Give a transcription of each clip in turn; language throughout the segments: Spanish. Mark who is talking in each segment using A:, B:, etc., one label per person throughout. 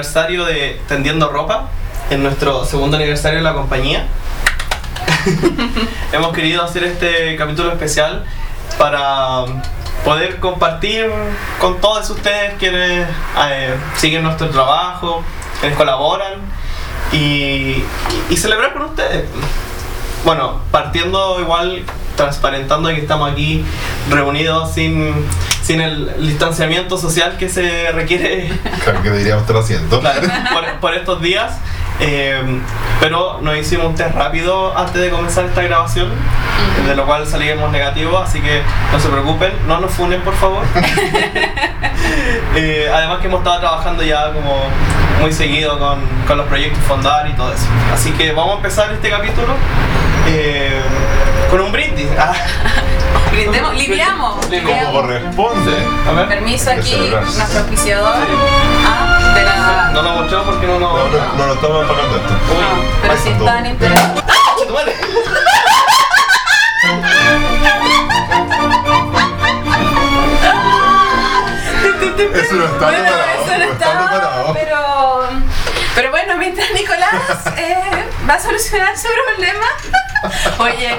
A: aniversario de Tendiendo Ropa, en nuestro segundo aniversario de la compañía. Hemos querido hacer este capítulo especial para poder compartir con todos ustedes quienes eh, siguen nuestro trabajo, quienes colaboran y, y celebrar con ustedes. Bueno, partiendo igual transparentando que estamos aquí reunidos sin, sin el distanciamiento social que se requiere.
B: Claro que deberíamos estar haciendo.
A: Claro, por, por estos días. Eh, pero nos hicimos un test rápido antes de comenzar esta grabación, de lo cual salimos negativos, así que no se preocupen, no nos funen por favor. Eh, además que hemos estado trabajando ya como muy seguido con, con, los proyectos Fondar y todo eso. Así que vamos a empezar este capítulo eh, con un brindis.
C: Brindemos, liviamos.
B: Como corresponde.
A: A ver.
C: Permiso aquí, nuestro auspiciador. Ah, de la...
A: No lo mostramos porque no nos...
B: No, no, no, no estamos pagando esto.
C: No, pero si están interesados.
B: Eso no está preparado.
C: eso no
B: no está
C: está,
B: preparado.
C: pero, pero bueno, eh, va a solucionar su problema. Oye,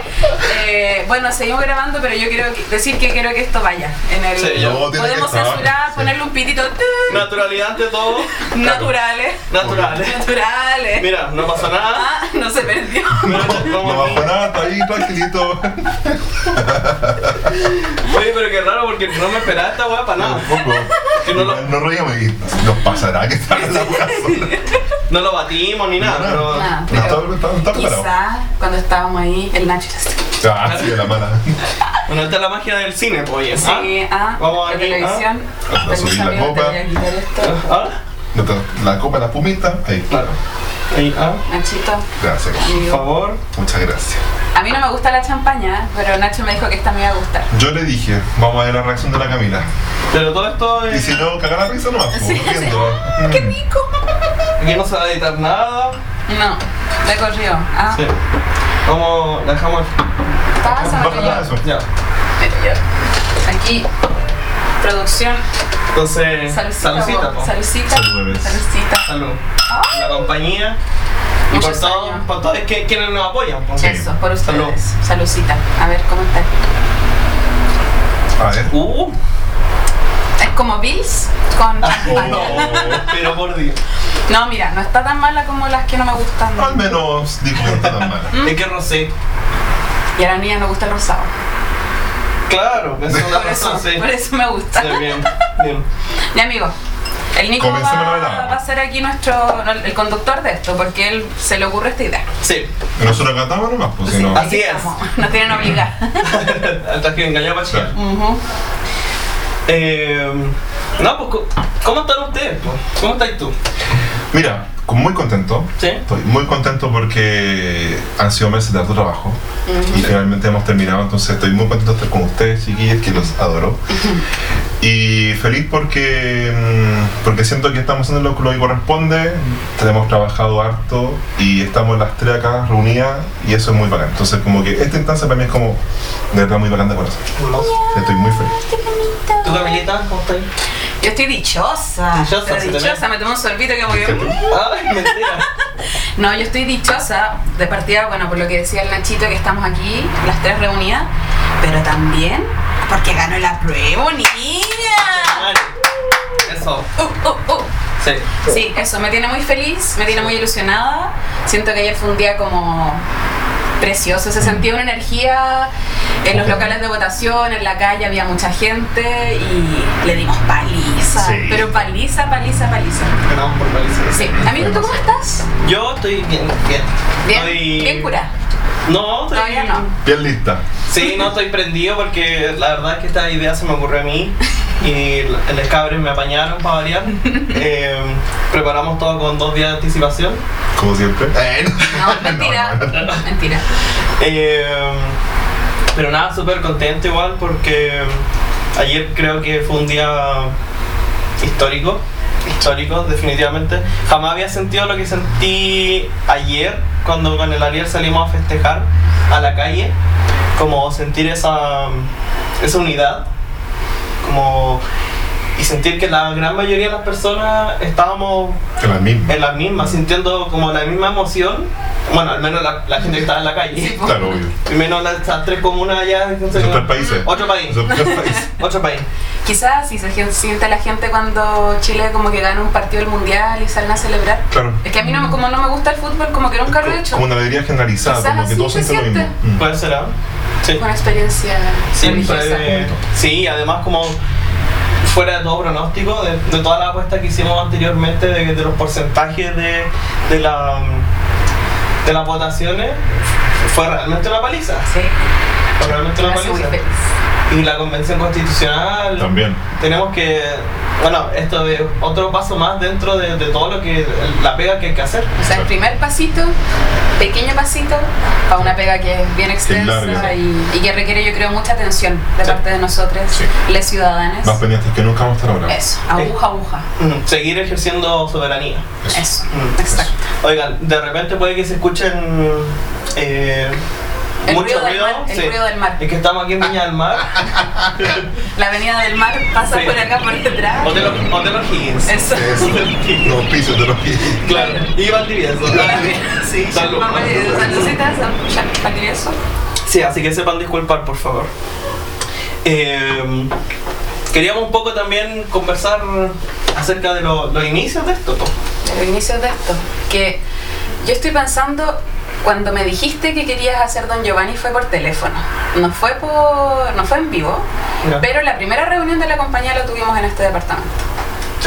C: eh, bueno, seguimos grabando, pero yo quiero decir que quiero que esto vaya. En el,
A: Sí.
B: No, que
C: podemos censurar,
B: Sí.
C: ponerle un pitito.
A: Naturalidad ante todo.
C: Naturales.
A: Naturales.
C: Naturales.
A: Mira, no pasa nada.
C: Ah, no se perdió.
B: No
A: aquí.
B: bajó nada, está ahí tranquilito.
A: Oye, pero qué raro porque no me esperaba esta weá para nada.
B: Tampoco.
A: Que no lo-
B: No reíamos y nos pasará que está en la buena zona.
A: No lo batimos ni nada, pero.
C: Nada,
B: No
C: pero
B: está, no está, no está preparado.
C: Quizá cuando estábamos ahí, el Nacho era así.
B: Ah, sí, de la mala.
A: Bueno, esta es la magia del cine, pues, oye.
C: Sí, ah,
A: Vamos
C: la
A: aquí,
C: televisión.
B: ah.
C: Permiso,
B: Subir la copa.
C: a.
A: ¿Ah?
B: La copa, la pumita, ahí.
A: Claro. Ahí, ah.
C: Nachito,
B: Gracias.
A: Por favor.
B: Muchas gracias.
C: A mí no me gusta la champaña, pero Nacho me dijo que esta me iba a gustar.
B: Yo le dije, vamos a ver la reacción de la Camila.
A: Pero todo esto
B: Y
A: es.
B: si no, cagar la risa nomás, pues,
C: Sí, sí.
B: riendo.
C: ¡Qué rico!
A: Aquí no se va a editar nada.
C: No, le corrió. Ah,
A: Sí. Vamos, la dejamos.
C: ya.
B: eso.
A: Ya.
C: Mira, ya. Aquí, producción.
A: Entonces,
C: Salucita. po. Salucita.
B: Salud.
A: Salud. La compañía. Y por todos, por todos que, quienes nos apoyan.
C: Eso, por
A: Salud.
C: ustedes. Saludcita. A ver, ¿cómo está?
B: A ver.
A: Uh,
C: como Bills con
A: no,
C: champaña.
A: pero por Dios.
C: No, mira, no está tan mala como las que no me gustan.
B: Al menos dijo que no está tan mala.
A: Es que rosé.
C: Y a la niña me gusta el rosado.
A: Claro, es una
C: Por eso,
A: razón, sí.
C: por eso me gusta.
A: Sí, bien, bien.
C: Ya, amigo. El Nico va, a ser aquí nuestro el conductor de esto, porque él se le ocurre esta idea.
A: Sí,
B: Nosotros cantamos nomás, pues si
C: Sí,
B: no.
A: Así es.
C: estamos. Nos tienen obligar.
A: hasta que engañó a Pachía.
B: Claro.
A: Eh, no, pues, ¿cómo están ustedes? ¿Cómo estás tú?
B: Mira, muy contento.
A: ¿Sí?
B: Estoy muy contento porque han sido meses de harto trabajo
C: Ujú.
B: y finalmente hemos terminado, entonces estoy muy contento de estar con ustedes, chiquillos, que los adoro. Y feliz porque, mm, porque siento que estamos haciendo lo que que corresponde, hemos trabajado harto y estamos las tres acá reunidas y eso es muy bacán. Entonces como que esta instancia para mí es como de verdad muy bacán de corazón. Estoy muy feliz.
A: ¿Tú, Camilita, cómo estás?
C: Yo estoy dichosa.
A: Dichosa,
C: Pero dichosa, me tomé un sorbito que muy bien.
A: Ay, mentira.
C: No, yo estoy dichosa de partida, bueno, por lo que decía el Nachito, que estamos aquí, las tres reunidas, pero también porque ganó la prueba, niña.
A: Eso,
C: Uh, uh, uh.
A: sí.
C: Sí, eso me tiene muy feliz, me tiene muy ilusionada. Siento que ayer fue un día como precioso, se sentía una energía en los locales de votación, en la calle había mucha gente y le dimos paliza,
B: Sí.
C: pero paliza, paliza, paliza.
A: Ganamos por paliza.
C: Sí, amigo, ¿tú cómo estás?
A: Yo estoy bien, bien.
C: Bien,
A: Estoy-
C: bien cura.
A: No, estoy...
C: Todavía no.
B: Bien lista.
A: Sí, no estoy prendido porque la verdad es que esta idea se me ocurrió a mí y el escabre me apañaron para variar. Eh, preparamos todo con dos días de anticipación.
B: Como siempre.
C: No, mentira,
B: No, no, no.
C: mentira.
A: Eh, pero nada, súper contento igual porque ayer creo que fue un día histórico. Histórico, definitivamente. Jamás había sentido lo que sentí ayer cuando con el Ariel salimos a festejar a la calle. Como sentir esa, esa unidad. Como y sentir que la gran mayoría de las personas estábamos
B: la misma.
A: en las mismas, sintiendo como la misma emoción, bueno, al menos la, la gente que estaba en la calle,
B: Claro, obvio.
A: y menos las, tres comunas allá, no sé,
B: Esos tres países.
A: otro país,
B: Esos tres países.
A: otro país.
C: Quizás si se siente la gente cuando Chile como que gana un partido del mundial y salen a celebrar.
B: Claro.
C: Es que a mí no, como no me gusta el fútbol, como que nunca lo he hecho.
B: Como una alegría generalizada,
C: Quizás
B: como que todos
C: se
B: sienten lo mismo. Mm.
A: Puede ser, ¿ah? Sí.
C: Una experiencia
A: Sí,
C: religiosa.
A: sí, además como fuera de todo pronóstico, de, de toda la apuesta que hicimos anteriormente, de, de los porcentajes de, de, la, de las votaciones, fue realmente una paliza.
C: Sí,
A: Fue realmente
C: me
A: una paliza. Y la convención constitucional.
B: También.
A: Tenemos que, bueno, esto es otro paso más dentro de, de todo lo que, la pega que hay que hacer.
C: O sea, el primer pasito, pequeño pasito, para una pega que es bien extensa y, y que requiere, yo creo, mucha atención de
A: Sí.
C: parte de nosotros,
B: Sí.
C: les ciudadanos.
B: Más pendientes que nunca vamos a estar ahora.
C: Eso, aguja, aguja.
A: Mm, Seguir ejerciendo soberanía.
C: Eso,
A: Mm,
C: exacto.
A: Oigan, de repente puede que se escuchen eh,
C: El
A: mucho
C: ruido del
A: ruido.
C: mar, el ruido del mar.
A: Es que estamos aquí en Viña del Mar.
C: La avenida del mar pasa
A: Sí.
C: por acá, por detrás.
A: Hotel O- Hotel O'Higgins.
C: Eso.
B: Eso. Los pisos de los que.
A: Claro. Y Valdivieso.
C: Sí,
A: Salud.
C: Ya, Valdivieso.
A: Sí, así que sepan disculpar, por favor. Eh, queríamos un poco también conversar acerca de lo- los inicios de esto. po.
C: los inicios de esto. Que yo estoy pensando, cuando me dijiste que querías hacer Don Giovanni fue por teléfono. No fue por. no fue en vivo. Pero la primera reunión de la compañía lo tuvimos en este departamento.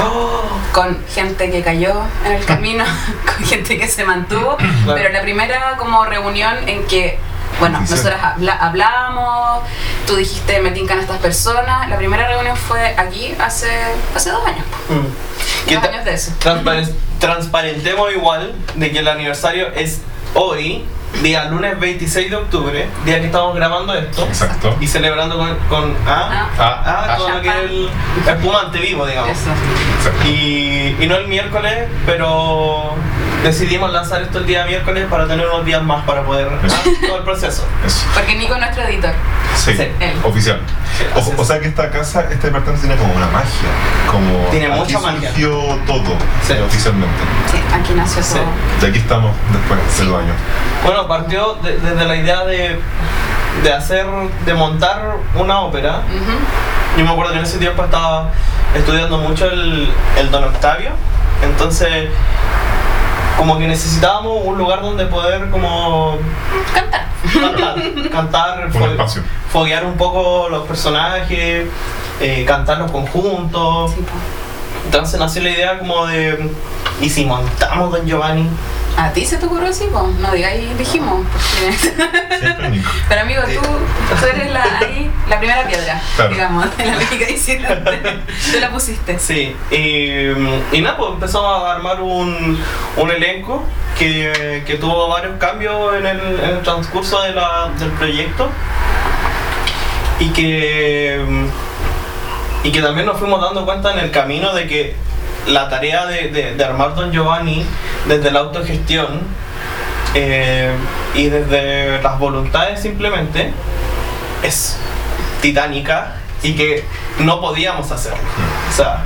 A: Oh,
C: Con gente que cayó en el camino, con gente que se mantuvo.
A: Claro.
C: Pero la primera como reunión en que. Bueno, nosotras habla- hablamos, tú dijiste me tincan estas personas. La primera reunión fue aquí hace, hace dos años.
A: mm. ¿Qué
C: Dos años de eso.
A: Transparen- transparentemos igual de que el aniversario es hoy, día lunes 26 de octubre, día que estamos grabando esto.
B: Exacto.
A: Y celebrando con, con
C: Ah.
B: Ah,
A: ah,
B: ah,
A: todo lo que es el espumante vivo, digamos.
C: Eso.
B: exacto.
A: Y, y no el miércoles, pero decidimos lanzar esto el día miércoles para tener unos días más para poder ah, todo el proceso.
B: Eso.
C: Porque Nico es nuestro editor.
B: Sí,
A: Sí,
C: él.
B: oficial.
A: Sí,
B: O, sea que esta casa, este departamento tiene como una magia. Como
A: Tiene
B: aquí
A: mucha magia.
B: surgió todo
A: Sí.
B: eh, oficialmente.
C: Sí, aquí nació
A: Sí.
C: todo.
B: De aquí estamos después de dos años.
A: Bueno, partió de- desde la idea de, de hacer, de montar una ópera.
C: Ujú.
A: Yo me acuerdo que en ese tiempo estaba estudiando mucho el, el Don Octavio, entonces como que necesitábamos un lugar donde poder como
C: Cantar.
A: cantar, cantar, fo- foguear un poco los personajes, eh, cantar los conjuntos.
C: Sí.
A: Entonces nació la idea como de, ¿y si montamos Don Giovanni?
C: A ti se te ocurrió así? No digáis dijimos. Porque... Pero amigo, tú, tú eres la, ahí, la primera piedra,
B: Claro.
C: digamos, de la América disidente. Tú la pusiste.
A: Sí, y, y nada, pues empezamos a armar un, un elenco que, que tuvo varios cambios en el, en el transcurso de la- del proyecto y que, y que también nos fuimos dando cuenta en el camino de que la tarea de, de- armar Don Giovanni desde la autogestión eh, y desde las voluntades simplemente es titánica y que no podíamos hacerlo. O sea,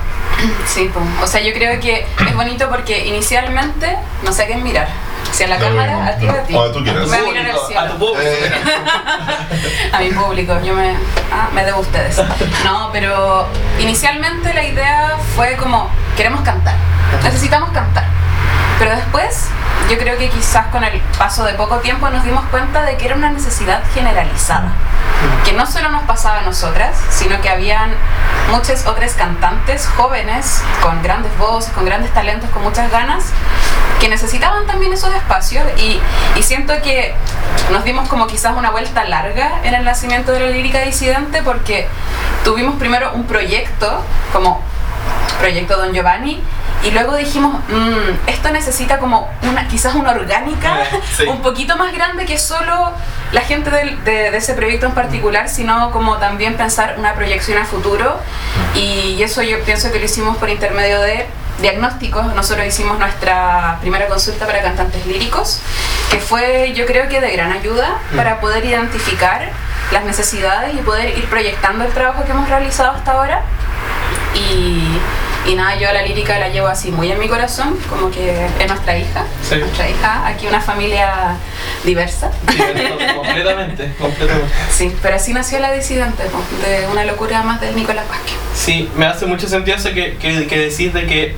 C: Sí, po. o sea, yo creo que es bonito porque inicialmente no sé a quién mirar. Si a la
B: lo
C: cámara, a ti o a ti.
B: A
A: tu público.
B: Eh,
C: a mi público, yo me, ah, me debo a ustedes. No, pero inicialmente la idea fue como, queremos cantar, necesitamos cantar. Pero después, yo creo que quizás con el paso de poco tiempo nos dimos cuenta de que era una necesidad generalizada. Que no solo nos pasaba a nosotras, sino que habían muchas otras cantantes jóvenes con grandes voces, con grandes talentos, con muchas ganas, que necesitaban también esos espacios y, y siento que nos dimos como quizás una vuelta larga en el nacimiento de la lírica disidente porque tuvimos primero un proyecto como proyecto Don Giovanni y luego dijimos "Mm, esto necesita como una quizás una orgánica
A: sí.
C: un poquito más grande que solo la gente del- de, de ese proyecto en particular sino como también pensar una proyección a futuro y eso yo pienso que lo hicimos por intermedio de diagnósticos nosotros hicimos nuestra primera consulta para cantantes líricos que fue yo creo que de gran ayuda para poder identificar las necesidades y poder ir proyectando el trabajo que hemos realizado hasta ahora. Y, y nada, yo la lírica la llevo así muy en mi corazón, como que es nuestra hija.
A: Sí.
C: Nuestra hija, aquí una familia diversa.
A: Completamente, completamente.
C: Sí, pero así nació la disidente, de una locura más del Nicolás Vázquez.
A: Sí, me hace mucho sentido eso que, que, que decís de que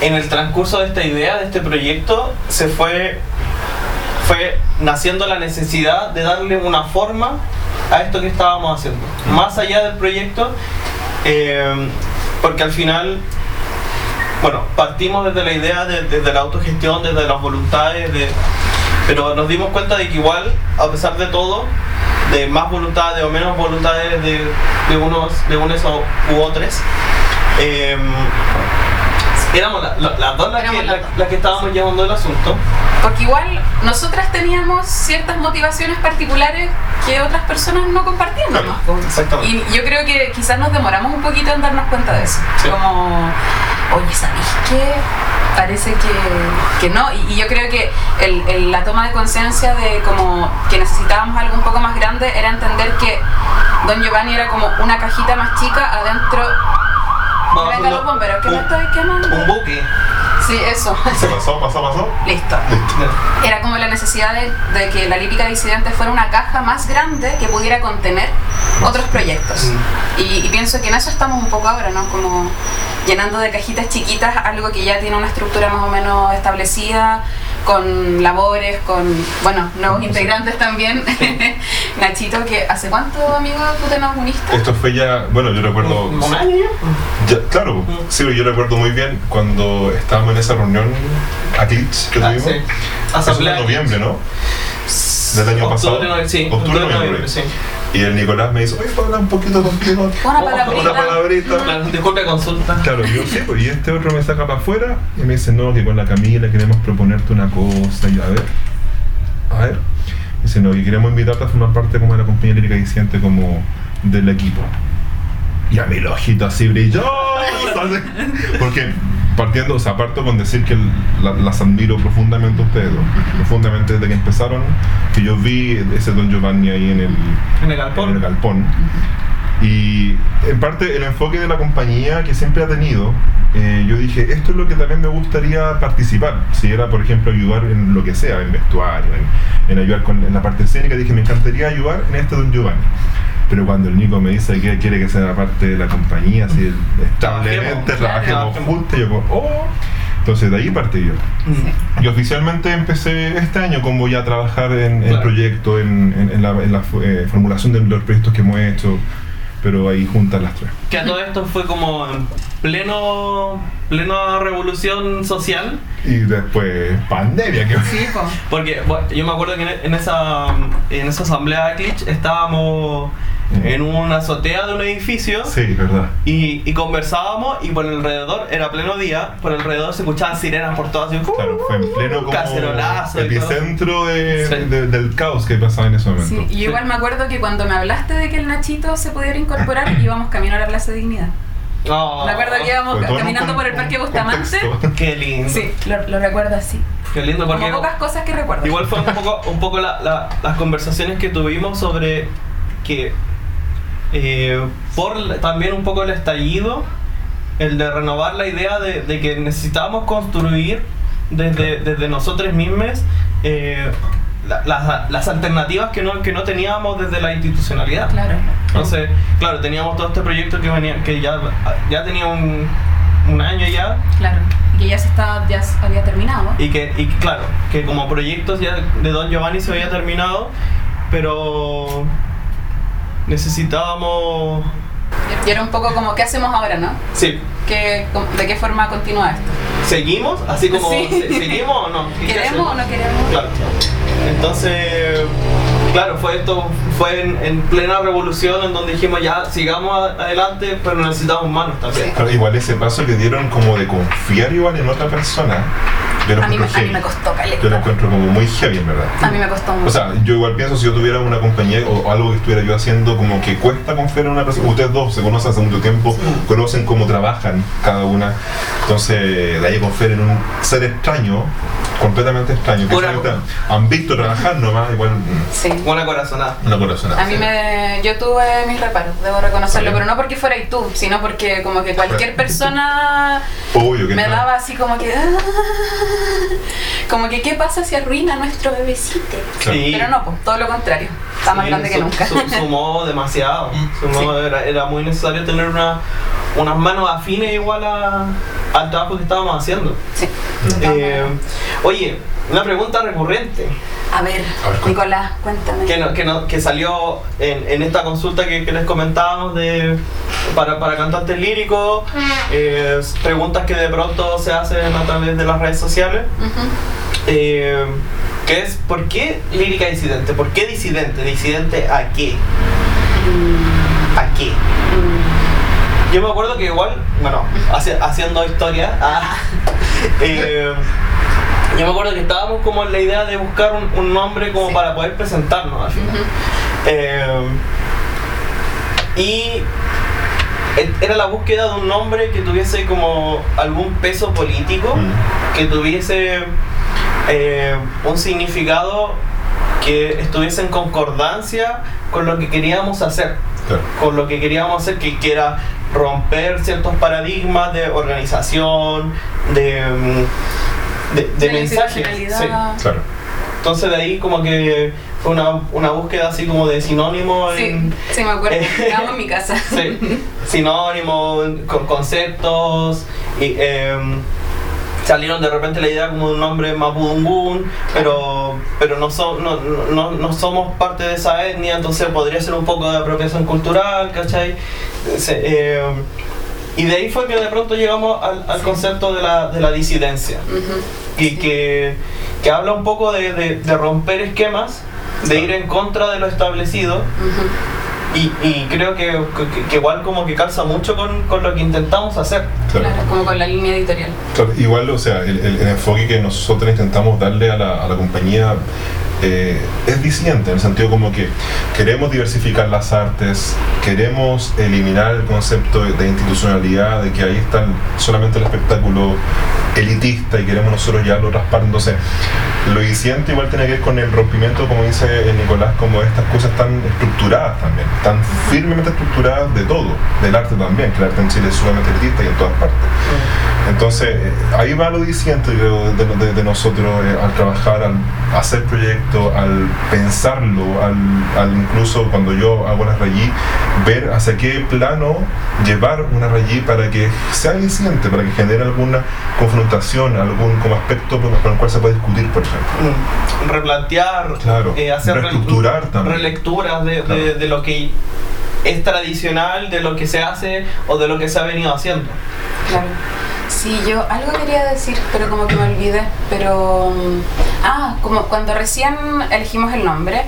A: en el transcurso de esta idea, de este proyecto, se fue, fue naciendo la necesidad de darle una forma a esto que estábamos haciendo. Más allá del proyecto, eh, porque al final, bueno, partimos desde la idea, de- desde la autogestión, desde las voluntades, de, pero nos dimos cuenta de que igual, a pesar de todo, de más voluntades o menos voluntades de, de unos, de unos u otros, eh, éramos la- la- las dos las que,
C: las
A: la-
C: dos.
A: las que estábamos llevando el asunto.
C: Porque igual nosotras teníamos ciertas motivaciones particulares que otras personas no compartían
B: Claro,
A: exactamente.
C: Y yo creo que quizás nos demoramos un poquito en darnos cuenta de eso.
A: Sí.
C: Como, oye, ¿sabéis qué? Parece que, que no. Y, y yo creo que el- el- la toma de conciencia de como que necesitábamos algo un poco más grande era entender que Don Giovanni era como una cajita más chica adentro.
A: Vamos
C: Venga,
A: haciendo
C: los bomberos, que me
A: un-
C: estoy quemando.
A: Un buque.
C: Sí, eso.
B: ¿Se pasó, pasó, pasó?
C: Listo. Era como la necesidad de, de que la lírica disidente fuera una caja más grande que pudiera contener otros proyectos. Y, y pienso que en eso estamos un poco ahora, ¿no? Como llenando de cajitas chiquitas algo que ya tiene una estructura más o menos establecida, con labores, con, bueno, nuevos integrantes también. Nachito, que ¿hace cuánto, amigo, tú te nos uniste?
B: Esto fue ya, bueno, yo recuerdo.
A: ¿Un un año?
B: Ya, claro, sí, yo recuerdo muy bien cuando estábamos en esa reunión a Glitch que
A: Ah,
B: tuvimos.
A: sí.
B: Eso fue
A: Asamblea.
B: en noviembre, ¿no? Del año pasado.
A: Sí.
B: Octubre,
A: octubre,
B: noviembre.
A: sí.
B: Y el Nicolás me dice, oye, ¿puedo hablar un poquito contigo?
C: Una
A: Oh,
C: palabrita.
B: Una palabrita.
A: Disculpe, consulta.
B: Claro, yo sí, pues, y este otro me saca para afuera y me dice, no, que con la Camila queremos proponerte una cosa. Y yo, a ver, a ver. Dice, no, y queremos invitarte a formar parte como de la compañía lírica diciente como del equipo. Y a mí el ojito así brilló. ¿sabes? Porque partiendo, o sea, parto con decir que la- las admiro profundamente a ustedes dos. Profundamente desde que empezaron, que yo vi ese Don Giovanni ahí en el,
A: En el galpón.
B: en el galpón. Y en parte el enfoque de la compañía que siempre ha tenido, eh, yo dije, esto es lo que también me gustaría participar. Si era, por ejemplo, ayudar en lo que sea, en vestuario, en, en ayudar con en la parte escénica, dije, me encantaría ayudar en este Don Giovanni. Pero cuando el Nico me dice que quiere que sea parte de la compañía, así establemente,
A: Trabajemos,
B: juntos, yo como, oh. Entonces de ahí partí yo.
A: Mm.
B: Y oficialmente empecé este año como ya a trabajar en el
A: Claro.
B: proyecto, en, en- en la, en la eh, formulación de los proyectos que hemos hecho, pero ahí juntas las tres.
A: Que a todo esto fue como en pleno, plena revolución social.
B: Y después pandemia, que
C: Sí, po.
A: Porque bueno, yo me acuerdo que en, en esa, en esa asamblea de Glitch estábamos en una azotea de un edificio.
B: sí, verdad.
A: Y, y conversábamos y por alrededor, era pleno día, por alrededor se escuchaban sirenas por todas así,
B: Claro, fue en pleno como
A: Cacerolazo
B: epicentro de,
A: Sí.
B: de- del caos que pasaba en ese momento.
C: Sí, y yo igual me acuerdo que cuando me hablaste de que el Nachito se pudiera incorporar, íbamos camino a la Plaza Dignidad.
A: Oh,
C: Me acuerdo que íbamos
B: un
C: caminando por el Parque Bustamante.
A: Qué lindo.
C: Sí, lo, lo recuerdo así.
A: Qué lindo porque
C: Como pocas cosas que recuerdo.
A: igual fue un poco, un poco la- la- las conversaciones que tuvimos sobre que eh, por también un poco el estallido, el de renovar la idea de, de que necesitábamos construir desde, desde nosotros mismos eh, la- las, las alternativas que no, que no teníamos desde la institucionalidad.
C: Claro.
A: Entonces, claro, teníamos todo este proyecto que venía, que ya, ya tenía un, un año ya,
C: Claro. Y que ya se estaba, ya había terminado.
A: y que, y claro, que como proyectos ya de Don Giovanni se había terminado, pero necesitábamos...
C: Y era un poco como, ¿qué hacemos ahora, no?
A: Sí,
C: ¿Qué, ¿De qué forma continúa esto?
A: ¿seguimos? Así como,
C: Sí.
A: ¿se- ¿seguimos o no? ¿Qué
C: ¿Queremos o no queremos?
A: Claro. Entonces, claro, fue esto, fue en, en plena revolución en donde dijimos ya sigamos adelante, pero necesitamos manos también.
B: Claro, igual ese paso que dieron como de confiar igual en otra persona, yo lo
C: A mí, a mí me costó
B: Yo lo
C: caleta.
B: encuentro como muy heavy, en verdad.
C: A mí me costó mucho.
B: O sea, yo igual pienso si yo tuviera una compañía o algo que estuviera yo haciendo como que cuesta confiar en una persona. Ustedes dos se conocen hace mucho tiempo, conocen cómo trabajan cada una. Entonces, de ahí confiar en un ser extraño, completamente extraño. Que han visto trabajar nomás, igual
C: Sí.
A: Una corazonada.
B: una corazonada.
C: A mí
B: sí.
C: me, yo tuve mis reparos, debo reconocerlo,
B: Sí.
C: pero no porque fuera y tú, sino porque como que cualquier persona
B: Obvio que
C: me
B: no.
C: daba así como que, "Ah", como que qué pasa si arruina a nuestro bebecito.
A: Sí.
C: Pero no, pues, todo lo contrario, está más
A: Sí,
C: grande que
A: su-
C: nunca.
A: su- sumó demasiado. Sumó-
C: Sí.
A: era, era muy necesario tener una, unas manos afines igual a- al trabajo que estábamos haciendo. Eh, oye, una pregunta recurrente
C: A ver,
B: A ver,
C: Nicolás, cuéntame.
A: que, no- que, no- que salió en, en esta consulta que, que les comentábamos de, para, para cantantes líricos, eh, preguntas que de pronto se hacen a través de las redes sociales. Eh, que es, ¿por qué lírica disidente? ¿Por qué disidente? ¿Disidente a qué?
C: Mm,
A: ¿A qué?
C: mm,
A: Yo me acuerdo que igual, bueno, haci- haciendo historia, ah, eh, yo me acuerdo que estábamos como en la idea de buscar un, un nombre como
C: Sí.
A: para poder presentarnos al final. Eh, y era la búsqueda de un nombre que tuviese como algún peso político,
B: Mm.
A: que tuviese eh, un significado que estuviese en concordancia con lo que queríamos hacer
B: Claro.
A: con lo que queríamos hacer, que, que era romper ciertos paradigmas de organización, de, mm, de, de mensaje. Sí.
B: Claro.
A: Entonces de ahí como que una, una búsqueda así como de sinónimo
C: Sí,
A: en...
C: sí, me acuerdo.
A: Eh,
C: Estábamos en mi casa.
A: Sí, sinónimo, con conceptos y em, salieron de repente la idea como de un nombre mapudungún, pero pero no, so- no, no, no somos parte de esa etnia, entonces podría ser un poco de apropiación cultural, ¿cachai? Se- em, y de ahí fue que de pronto llegamos al, al
C: Sí.
A: concepto de la, de la disidencia, y
C: Sí.
A: que, que habla un poco de, de- de romper esquemas, de ir en contra de lo establecido, y, y creo que, que- que igual como que calza mucho con, con lo que intentamos hacer.
B: Claro.
C: Claro, como con la línea editorial.
B: Claro, igual, o sea, el, el- el enfoque que nosotros intentamos darle a la, a la compañía eh, es disidente, en el sentido como que queremos diversificar las artes, queremos eliminar el concepto de, de institucionalidad, de que ahí está solamente el espectáculo elitista y queremos nosotros ya lo raspar. Entonces, lo disidente igual tiene que ver con el rompimiento, como dice Nicolás, como estas cosas tan estructuradas también, tan firmemente estructuradas de todo, del arte también, que el arte en Chile es sumamente elitista y en todas partes. Entonces, eh, ahí va lo de, de- de nosotros eh, al trabajar, al hacer proyectos, al pensarlo, al, al incluso cuando yo hago una rayí, ver hacia qué plano llevar una rayí para que sea diciente, para que genere alguna confrontación, algún como aspecto con el cual se puede discutir, por ejemplo.
A: Mm, Replantear,
B: Claro,
A: eh, hacer
B: reestructurar también.
A: relecturas de, de-
B: Claro.
A: de lo que es tradicional, de lo que se hace o de lo que se ha venido haciendo.
C: Claro. Sí, yo algo quería decir, pero como que me olvidé. Pero. Ah, como cuando recién elegimos el nombre,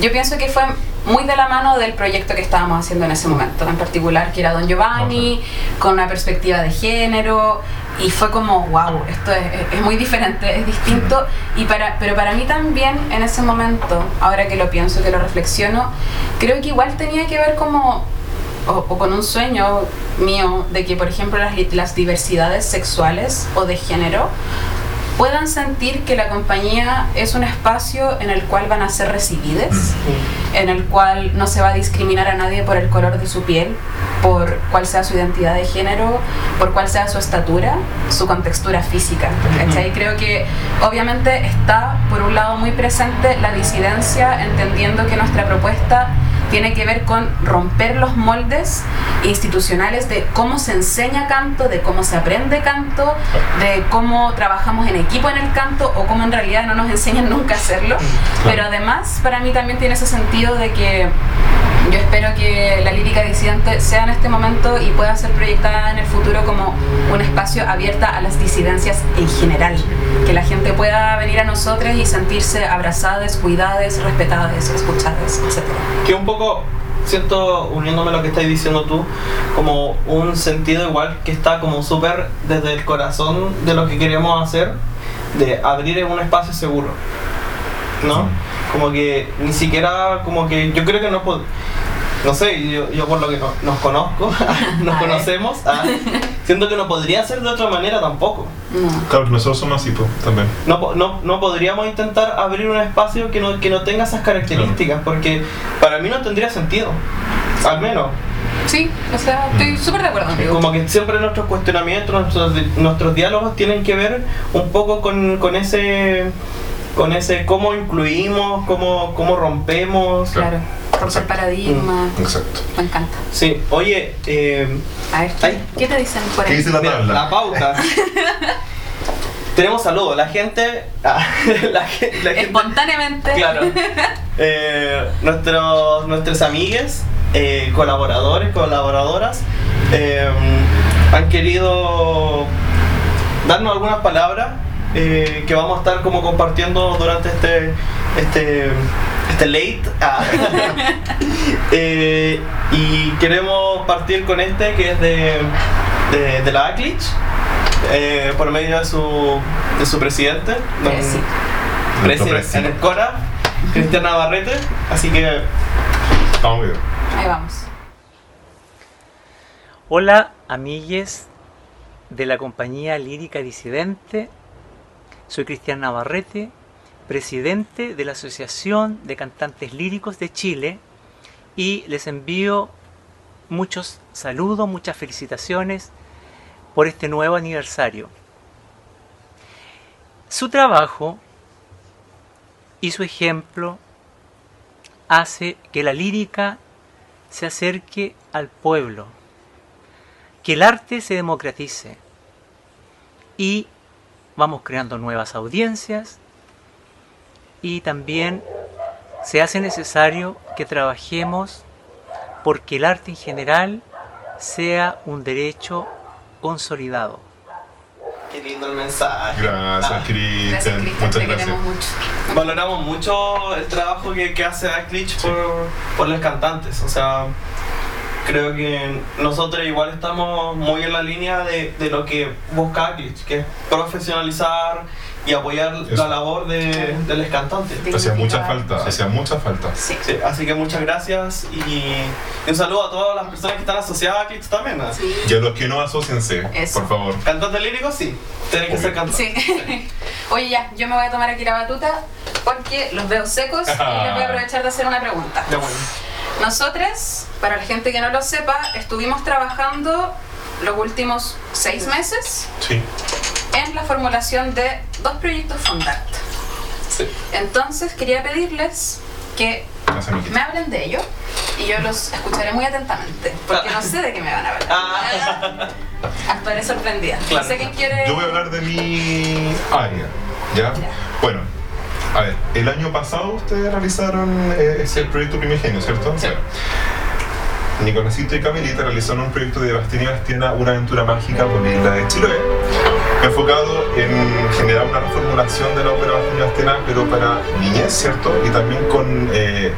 C: yo pienso que fue muy de la mano del proyecto que estábamos haciendo en ese momento, en particular, que era Don Giovanni, con una perspectiva de género. Y fue como, wow, esto es, es muy diferente, es distinto. Y para, pero para mí también en ese momento, ahora que lo pienso, que lo reflexiono, creo que igual tenía que ver como o, o con un sueño mío de que, por ejemplo, las, las diversidades sexuales o de género puedan sentir que la compañía es un espacio en el cual van a ser recibidas, en el cual no se va a discriminar a nadie por el color de su piel, por cuál sea su identidad de género, por cuál sea su estatura, su contextura física. ¿cachai? Creo que obviamente está, por un lado, muy presente la disidencia, entendiendo que nuestra propuesta tiene que ver con romper los moldes institucionales de cómo se enseña canto, de cómo se aprende canto, de cómo trabajamos en equipo en el canto o cómo en realidad no nos enseñan nunca a hacerlo. Pero además para mí también tiene ese sentido de que yo espero que la lírica disidente sea en este momento y pueda ser proyectada en el futuro como un espacio abierta a las disidencias en general. Que la gente pueda venir a nosotros y sentirse abrazadas, cuidadas, respetadas, escuchadas, etc.
A: Que un poco, siento, uniéndome a lo que estáis diciendo tú, como un sentido igual que está como súper desde el corazón de lo que queremos hacer, de abrir un espacio seguro. ¿No? Como que ni siquiera, como que yo creo que no pod- no sé, yo, yo por lo que no- nos conozco, nos conocemos, ah, siento que no podría ser de otra manera tampoco.
C: No.
B: Claro, nosotros somos así, pues, también.
A: No, no, no podríamos intentar abrir un espacio que no, que no tenga esas características, porque para mí no tendría sentido, al menos.
C: Sí, o sea, estoy súper de acuerdo contigo.
A: Como que siempre nuestros cuestionamientos, nuestros, nuestros diálogos tienen que ver un poco con, con ese con ese cómo incluimos, cómo, cómo rompemos.
C: Claro, romper paradigma.
B: Exacto.
C: Me encanta.
A: Sí, oye, eh,
C: A ver, ¿qué,
A: Ay.
C: qué te dicen por
B: ¿Qué
C: ahí?
B: dice la
A: mira,
B: tabla?
A: la pauta. Tenemos saludos, la gente, ah, la, gen- la gente
C: Espontáneamente.
A: Claro. Eh, nuestros, nuestros amigues, eh, colaboradores, colaboradoras, eh, han querido darnos algunas palabras eh, que vamos a estar como compartiendo durante este este este late Ah. Eh, y queremos partir con este que es de, de, de la ACLICH eh, por medio de su, de su presidente don-
C: Presi.
B: Nuestro
A: Presi-
B: presi.
A: en el Cora, Cristian Navarrete, así que
B: Estamos bien.
C: Ahí vamos.
D: Hola, amigues de la compañía lírica disidente. Soy Cristian Navarrete, presidente de la Asociación de Cantantes Líricos de Chile y les envío muchos saludos, muchas felicitaciones por este nuevo aniversario. Su trabajo y su ejemplo hace que la lírica se acerque al pueblo, que el arte se democratice y vamos creando nuevas audiencias y también se hace necesario que trabajemos porque el arte en general sea un derecho consolidado.
A: qué lindo el mensaje.
B: Gracias,
A: Ah,
B: Cristian. Muchas
C: te
B: gracias.
C: mucho.
A: valoramos mucho el trabajo que, que hace Aclich por, por los cantantes. O sea, creo que nosotros igual estamos muy en la línea de, de lo que busca que es profesionalizar y apoyar
B: Eso.
A: la labor de, de los cantantes.
B: Hacía mucha falta,
A: Sí.
B: hacía mucha falta.
C: Sí.
A: Sí, así que muchas gracias y, y un saludo a todas las personas que están asociadas a Aclich también. ¿no?
C: Sí.
B: Y a los que no asociense,
C: Eso.
B: por favor.
A: Cantantes líricos, sí, tienen que ser cantantes.
C: Sí. Oye, ya, yo me voy a tomar aquí la batuta porque los veo secos y les voy a aprovechar de hacer una pregunta.
A: Ya bueno.
C: Nosotros, para la gente que no lo sepa, estuvimos trabajando los últimos seis meses
B: Sí.
C: En la formulación de dos proyectos Fondart.
A: Sí.
C: Entonces quería pedirles que me hablen de ello y yo los escucharé muy atentamente porque no sé de qué me van a hablar.
A: Ah.
C: Actuaré sorprendida.
A: Claro.
C: No sé quién quiere.
B: Yo voy a hablar de mi área, ¿ya?
C: Ya.
B: Bueno, a ver, el año pasado ustedes realizaron eh, ese
A: Sí.
B: proyecto Primigenio, ¿cierto?
A: Sí.
B: Nicolásito y Camilita realizaron un proyecto de Bastián y Bastiana, una aventura mágica por la isla de Chiloé, enfocado en generar una reformulación de la ópera Bastiana, pero para niñez, ¿cierto? Y también con eh,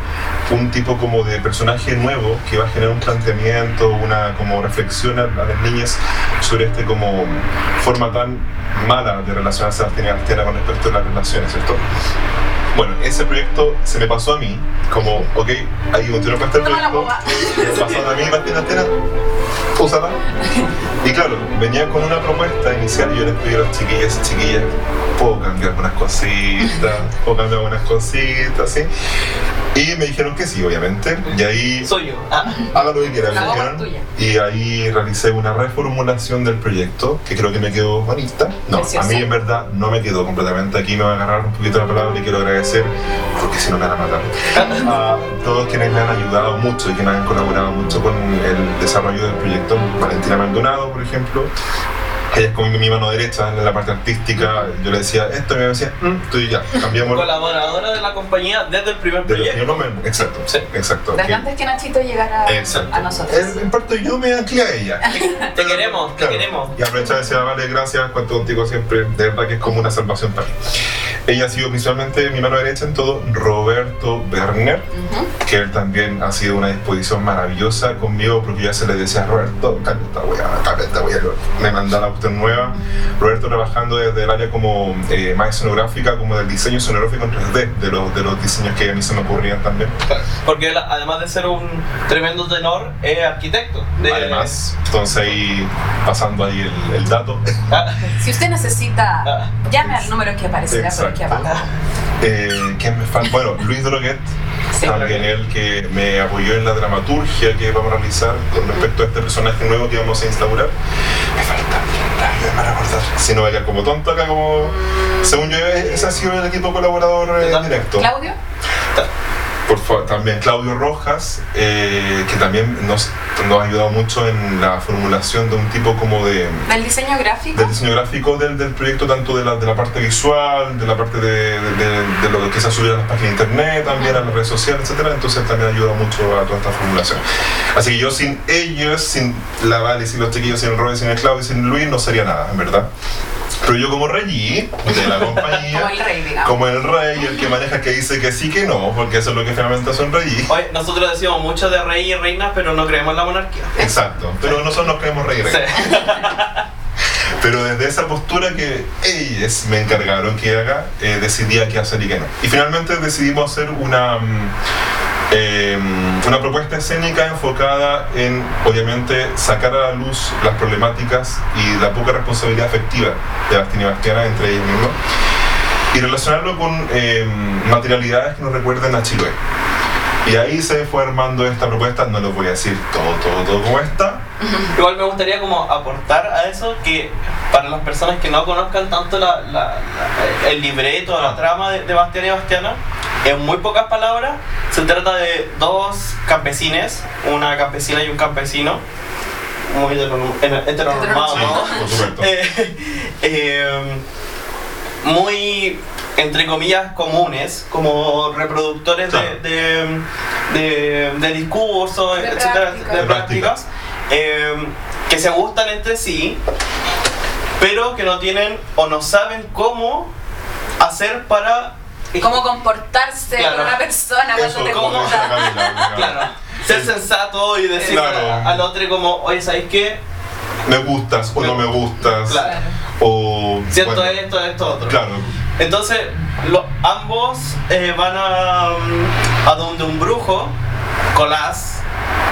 B: un tipo como de personaje nuevo que va a generar un planteamiento, una como reflexión a, a las niñas sobre este como forma tan mala de relacionarse y Bastiana con respecto a las relaciones, ¿cierto? Bueno, ese proyecto se me pasó a mí, como, ok, un tiro para este proyecto, pasó a mí, Bastián Bastiana, úsala. Y claro, venía con una propuesta inicial y yo les pedí a los chiquillas, chiquillas, puedo cambiar algunas cositas, puedo cambiar algunas cositas, ¿sí? Y me dijeron que sí, obviamente, y ahí
A: Soy yo. Ah.
B: haga lo que quiera, me dijeron. Y ahí realicé una reformulación del proyecto que creo que me quedó bonita. No,
C: Preciosa.
B: a mí en verdad no me quedó completamente. Aquí me va a agarrar un poquito la palabra y quiero agradecer, porque si no me van a matar, a todos quienes me han ayudado mucho y que me han colaborado mucho con el desarrollo del proyecto. Valentina Maldonado, por ejemplo. Ella es como mi mano derecha en la parte artística. Yo le decía esto y me decía, "Mm, estoy ya, cambiamos.
A: Colaboradora de la compañía desde el primer
B: De los
A: proyecto.
B: primeros meses. Exacto,
A: Sí.
B: exacto.
C: Desde
B: Que-
C: antes que Nachito llegara
B: Exacto.
C: a nosotros.
B: En, en parte yo me anclé a ella.
A: Te queremos, te queremos.
B: Y aprovechar de decir, vale, gracias, cuento contigo siempre. De verdad que es como una salvación para mí. Ella ha sido visualmente mi mano derecha en todo. Roberto Werner,
C: Ujú.
B: que él también ha sido una disposición maravillosa conmigo, porque yo ya se le decía a Roberto, cambia esta wea, cambia esta wea. Me mandaba cuestión nueva. Roberto trabajando desde el área como eh, más escenográfica, como del diseño escenográfico en 3D, de los, de los diseños que a mí se me ocurrían también.
A: Porque él, además de ser un tremendo tenor, es arquitecto. de-
B: Además, entonces ahí pasando ahí el, el dato.
A: Ah,
C: Si usted necesita,
A: Ah.
C: llame al número que aparecerá por aquí abajo.
B: Eh, ¿quién me falta? Bueno, Luis Droguet,
C: Sí.
B: también él que me apoyó en la dramaturgia que vamos a realizar con respecto a este personaje nuevo que vamos a instaurar. Si no voy a quedar como tonto acá, como. Según yo, ese ha sido el equipo colaborador eh, directo.
C: Claudio,
B: Por favor, también Claudio Rojas, eh, que también nos, nos ha ayudado mucho en la formulación de un tipo como de,
C: del diseño gráfico.
B: del diseño gráfico del, del proyecto, tanto de la, de la parte visual, de la parte de, de- de lo que se ha subido a las páginas de internet, también a las redes sociales, etc. Entonces también ayuda mucho a toda esta formulación. Así que yo sin ellos, sin la Vale, sin los chiquillos, sin el Roy, sin el Claudio, sin Luis, no sería nada, en verdad. Pero yo como rey de la compañía,
C: Como el rey, digamos.
B: como el rey, el que maneja que dice que sí, que no, porque eso es lo que finalmente hace un rey.
A: Oye, nosotros decimos mucho de rey y reina, pero no creemos en la monarquía.
B: Exacto, pero nosotros nos creemos rey y reina.
A: Sí.
B: Pero desde esa postura que ellos me encargaron que haga, eh, decidía qué hacer y qué no. Y finalmente decidimos hacer una, mm, eh, una propuesta escénica enfocada en, obviamente, sacar a la luz las problemáticas y la poca responsabilidad afectiva de Bastín y Bastiana entre ellos mismos y relacionarlo con eh, materialidades que nos recuerden a Chiloé. Y ahí se fue armando esta propuesta, no les voy a decir todo, todo, todo como está,
A: Igual me gustaría como aportar a eso que para las personas que no conozcan tanto la, la- la- el libreto, la trama de, de Bastián y Bastiana, en muy pocas palabras se trata de dos campesines, una campesina y un campesino, muy heteronormado,
B: Sí,
A: ¿no?
B: por supuesto.
A: Eh, eh, muy entre comillas comunes como reproductores de-
B: Claro.
A: de, de, de discursos
C: De
A: etcétera,
C: prácticas.
A: de prácticas eh, que se gustan entre sí pero que no tienen o no saben cómo hacer para
C: Cómo comportarse
A: Claro.
C: con una persona cuando te gusta.
B: decía Camila,
A: claro, ser
B: Sí.
A: sensato y decir
B: Claro.
A: al otro como oye ¿sabes qué?
B: me gustas o no me gustas
A: Claro.
B: o
A: siento
B: bueno,
A: esto esto otro
B: claro
A: Entonces, lo- ambos eh, van a, mm, a donde un brujo, Colás,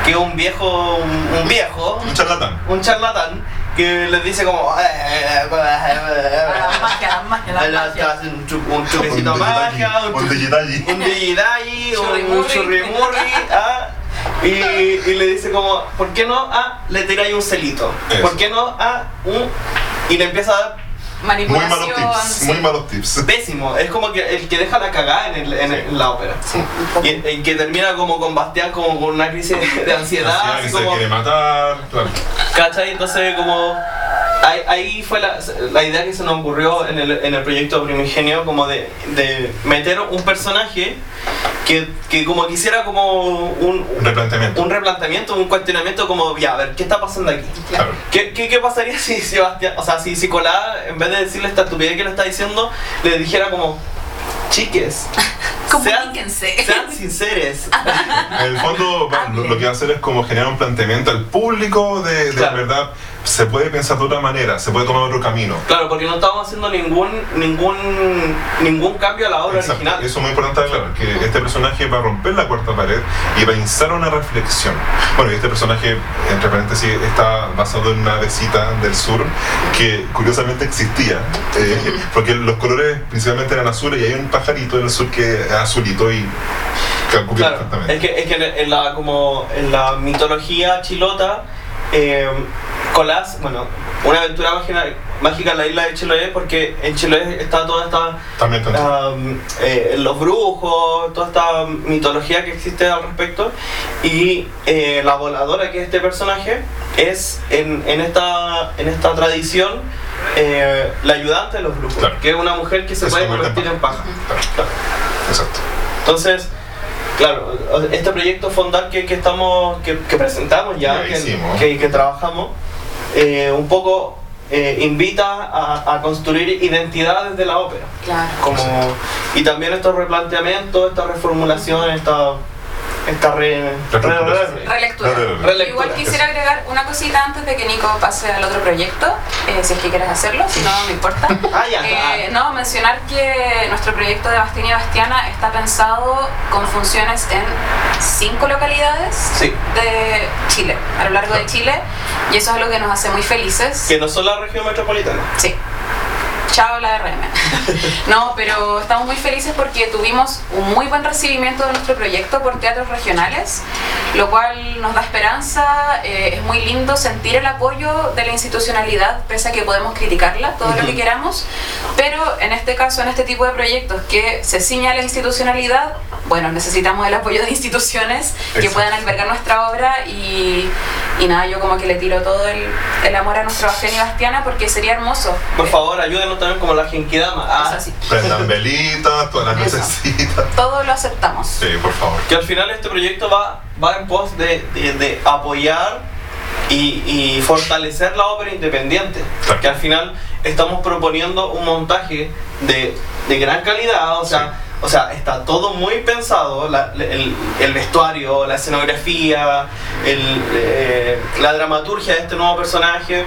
A: que es un viejo, un, un viejo,
B: un charlatán
A: un charlatán, que les dice como... "Eh, un, un magia,
B: digitali,
A: un,
B: digitali.
A: un digidai, un
C: Churrimurri.
A: ah, y, y le dice como, ¿por qué no? Ah, le tiráis un celito.
B: Eso.
A: ¿Por qué no? Ah, un... Y le empieza a dar
B: muy malos
C: Manipulación.
B: tips
C: sí.
B: muy malos tips
A: pésimo. Es como que el que deja la cagada en, el- en el-
B: Sí.
A: en la ópera.
C: Sí.
A: Y el que termina como con Bastián como con una crisis de ansiedad,
B: Ansiedad,
A: así
B: que se
A: como,
B: quiere matar claro
A: ¿cachai? Entonces como ahí, ahí fue la, la idea que se nos ocurrió en el, en el proyecto Primigenio como de, de meter un personaje que, que como quisiera como un,
B: un replanteamiento
A: un replanteamiento, un cuestionamiento como, ya, a ver, ¿qué está pasando aquí?
B: claro
A: ¿Qué, qué, qué pasaría si Sebastián, o sea, si Nicolás, en vez de decirle esta estupidez que le está diciendo, le dijera como, chiques, sean, sean sinceres.
B: en el fondo lo, lo que va a hacer es como generar un planteamiento al público de, de
A: Claro.
B: verdad se puede pensar de otra manera se puede tomar otro camino
A: Claro, porque no estamos haciendo ningún ningún ningún cambio a la obra
B: Exacto.
A: original.
B: Eso es muy importante aclarar, que este personaje va a romper la cuarta pared y va a instar una reflexión. Bueno, y este personaje, entre paréntesis, está basado en una besita del sur que curiosamente existía, eh, porque los colores principalmente eran azules y hay un pajarito en el sur que es azulito y calcula
A: Claro, es que, es que en la, como en la mitología chilota, eh, Colás, bueno, una aventura mágica, mágica en la isla de Chiloé, porque en Chiloé está toda esta
B: También
A: um, eh, los brujos, toda esta mitología que existe al respecto. Y eh, la voladora, que es este personaje, es en, en, esta, en esta tradición eh, la ayudante de los brujos,
B: Claro.
A: que es una mujer que se puede
B: en
A: convertir en paja.
B: Claro,
A: Claro.
B: exacto.
A: Entonces, claro, este proyecto fondar que, que estamos, que, que presentamos ya, que, que, que trabajamos, eh, un poco eh, invita a, a construir identidades de la ópera.
C: Claro.
A: Como, y también estos replanteamientos, esta reformulación, esta, esta re, re- re-
C: Relectura.
B: Re- re-
A: relectura.
C: Igual quisiera agregar una cosita antes de que Nico pase al otro proyecto, eh, si es que quieres hacerlo, si no, no me importa.
A: Ah, ya,
C: Eh, no, mencionar que nuestro proyecto de Bastián y Bastiana está pensado con funciones en cinco localidades
A: Sí.
C: de Chile, a lo largo de Chile, y eso es algo que nos hace muy felices.
A: Que no son la región metropolitana.
C: Sí. Chao la RM. No, pero estamos muy felices porque tuvimos un muy buen recibimiento de nuestro proyecto por teatros regionales, lo cual nos da esperanza. eh, es muy lindo sentir el apoyo de la institucionalidad, pese a que podemos criticarla todo lo que queramos, pero en este caso, en este tipo de proyectos que se ciña a la institucionalidad, bueno, necesitamos el apoyo de instituciones que
B: Exacto.
C: puedan albergar nuestra obra y, y nada, yo como que le tiro todo el, el amor a nuestro Bastián y Bastiana porque sería hermoso.
A: Por favor, ayúdenos también como la Genkidama. Ah.
B: Prendan velitas, todas las necesitas.
C: Todo lo aceptamos.
B: Sí, por favor.
A: Que al final este proyecto va, va en pos de, de- de apoyar y, y fortalecer la ópera independiente.
B: Claro.
A: Que al final estamos proponiendo un montaje de, de gran calidad, o sea, o sea, está todo muy pensado, la- el, el vestuario, la escenografía, el, eh, la dramaturgia de este nuevo personaje.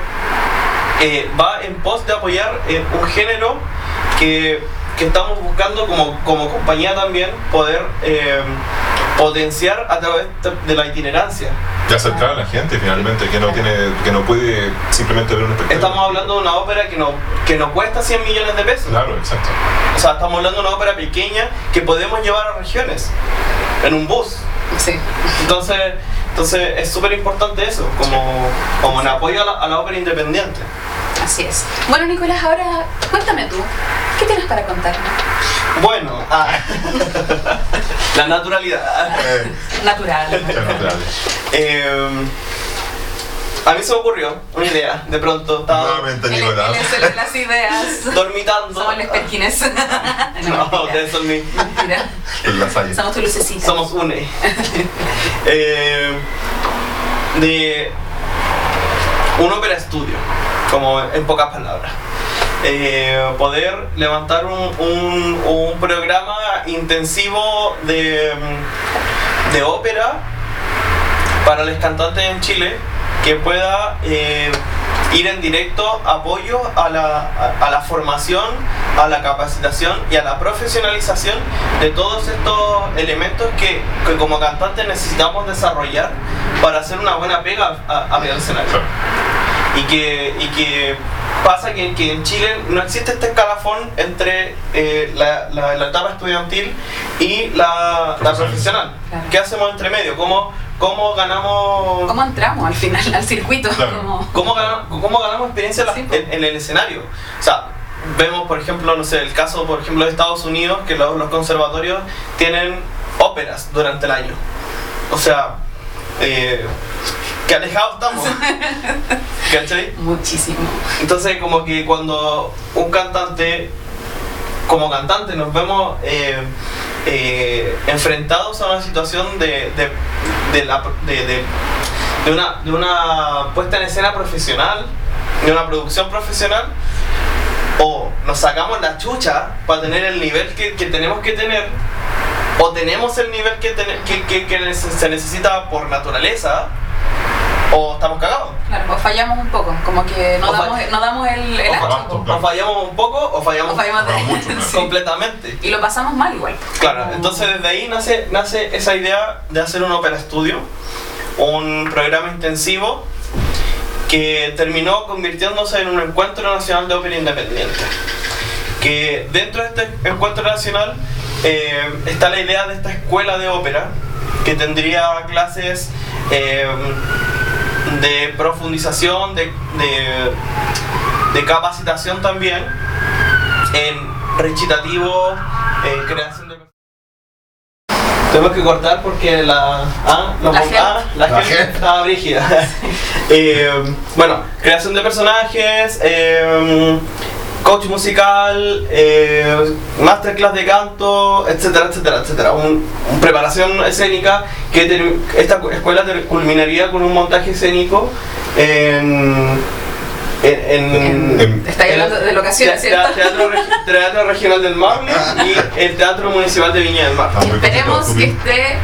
A: eh, va en pos de apoyar eh, un género que, que estamos buscando como, como compañía también poder eh, potenciar a través de, la itinerancia.
B: Y acercar a la gente finalmente, que no tiene, que no puede simplemente ver un espectáculo.
A: Estamos hablando de una ópera que no, que no cuesta 100 millones de pesos.
B: Claro, exacto.
A: O sea, estamos hablando de una ópera pequeña que podemos llevar a regiones en un bus.
C: Sí.
A: Entonces, entonces es súper importante eso, como, como un apoyo a la, a la ópera independiente.
C: Así es. Bueno, Nicolás, ahora cuéntame tú. ¿Qué tienes para contarme?
A: Bueno, ah, la naturalidad.
C: Natural.
B: no hables.
A: Eh, a mí se me ocurrió una idea, de pronto estaba
B: Nuevamente, Nicolás.
C: Excel de las ideas.
A: dormitando.
C: Somos les perquines.
A: No,
C: mentira.
A: ustedes son mis.
C: Mentira.
B: La.
C: Somos tu lucecita.
A: Somos UNE. Eh, de un ópera estudio, como en pocas palabras. Eh, poder levantar un, un- un programa intensivo de, de ópera para los cantantes en Chile que pueda eh, ir en directo apoyo a la, a- a la formación, a la capacitación y a la profesionalización de todos estos elementos que, que como cantantes necesitamos desarrollar para hacer una buena pega a- a-
B: Claro.
A: Y que, y que pasa que, que en Chile no existe este escalafón entre eh, la, la- la etapa estudiantil y la, la
B: Profesional.
C: Claro.
A: ¿Qué hacemos entre medio? ¿Cómo, cómo ganamos...
C: ¿Cómo entramos al final al circuito?
B: Claro.
A: ¿Cómo ganamos, cómo ganamos experiencia
C: Sí,
A: en el escenario? O sea, vemos, por ejemplo, no sé, el caso, por ejemplo, de Estados Unidos, que los, los conservatorios tienen óperas durante el año. O sea, eh, que alejados estamos. ¿Cachai?
C: Muchísimo.
A: Entonces, como que cuando un cantante, como cantante, nos vemos eh, eh, enfrentados a una situación de, de, de la- de- de- de una, de una puesta en escena profesional, de una producción profesional, o nos sacamos la chucha para tener el nivel que, que tenemos que tener, o tenemos el nivel que, que, que- se necesita por naturaleza, o estamos cagados.
C: Claro, o fallamos un poco, como que no damos,
A: fall-
C: no damos el, el
A: o
C: ancho,
B: fall-
C: po.
B: Claro.
A: O fallamos un poco o fallamos,
C: O fallamos
B: mucho, claro.
A: Completamente.
C: Y lo pasamos mal igual.
A: Claro,
C: Como-
A: entonces desde ahí nace, nace esa idea de hacer un ópera estudio, un programa intensivo que terminó convirtiéndose en un encuentro nacional de ópera independiente. Que dentro de este encuentro nacional eh, está la idea de esta escuela de ópera que tendría clases eh, de profundización, de, de, de capacitación también en recitativo, eh, creación de... Tenemos que cortar porque la... Ah,
C: La
A: mon-
C: gente.
A: ah, la
B: La
A: gente
B: gente.
A: estaba brígida. Eh, bueno, creación de personajes, eh, coach musical, eh, masterclass de canto, etcétera, etcétera, etcétera. Un, un preparación escénica que ter- esta cu- escuela culminaría con un montaje escénico en... en, en-
B: en-
C: hablando de locaciones,
A: te-
C: ¿cierto?
A: Teatro, Teatro Regional del Maule y el Teatro Municipal de Viña del Mar.
B: Está
C: Esperemos que esté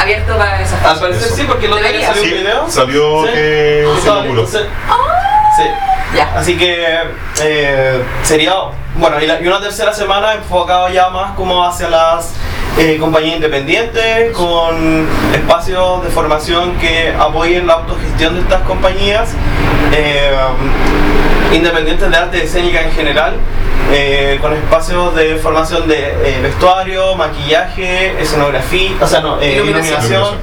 C: abierto para esas
A: Al parecer sí, porque el otro día
C: Debería.
A: salió un video.
B: salió
A: Sí.
B: que se
A: sí. Así que eh, sería, bueno, y, la- y una tercera semana enfocado ya más como hacia las eh, compañías independientes, con espacios de formación que apoyen la autogestión de estas compañías, eh, independientes de arte escénica en general, eh, con espacios de formación de eh, vestuario, maquillaje, escenografía, o sea, no, eh,
C: Iluminación.
A: iluminación.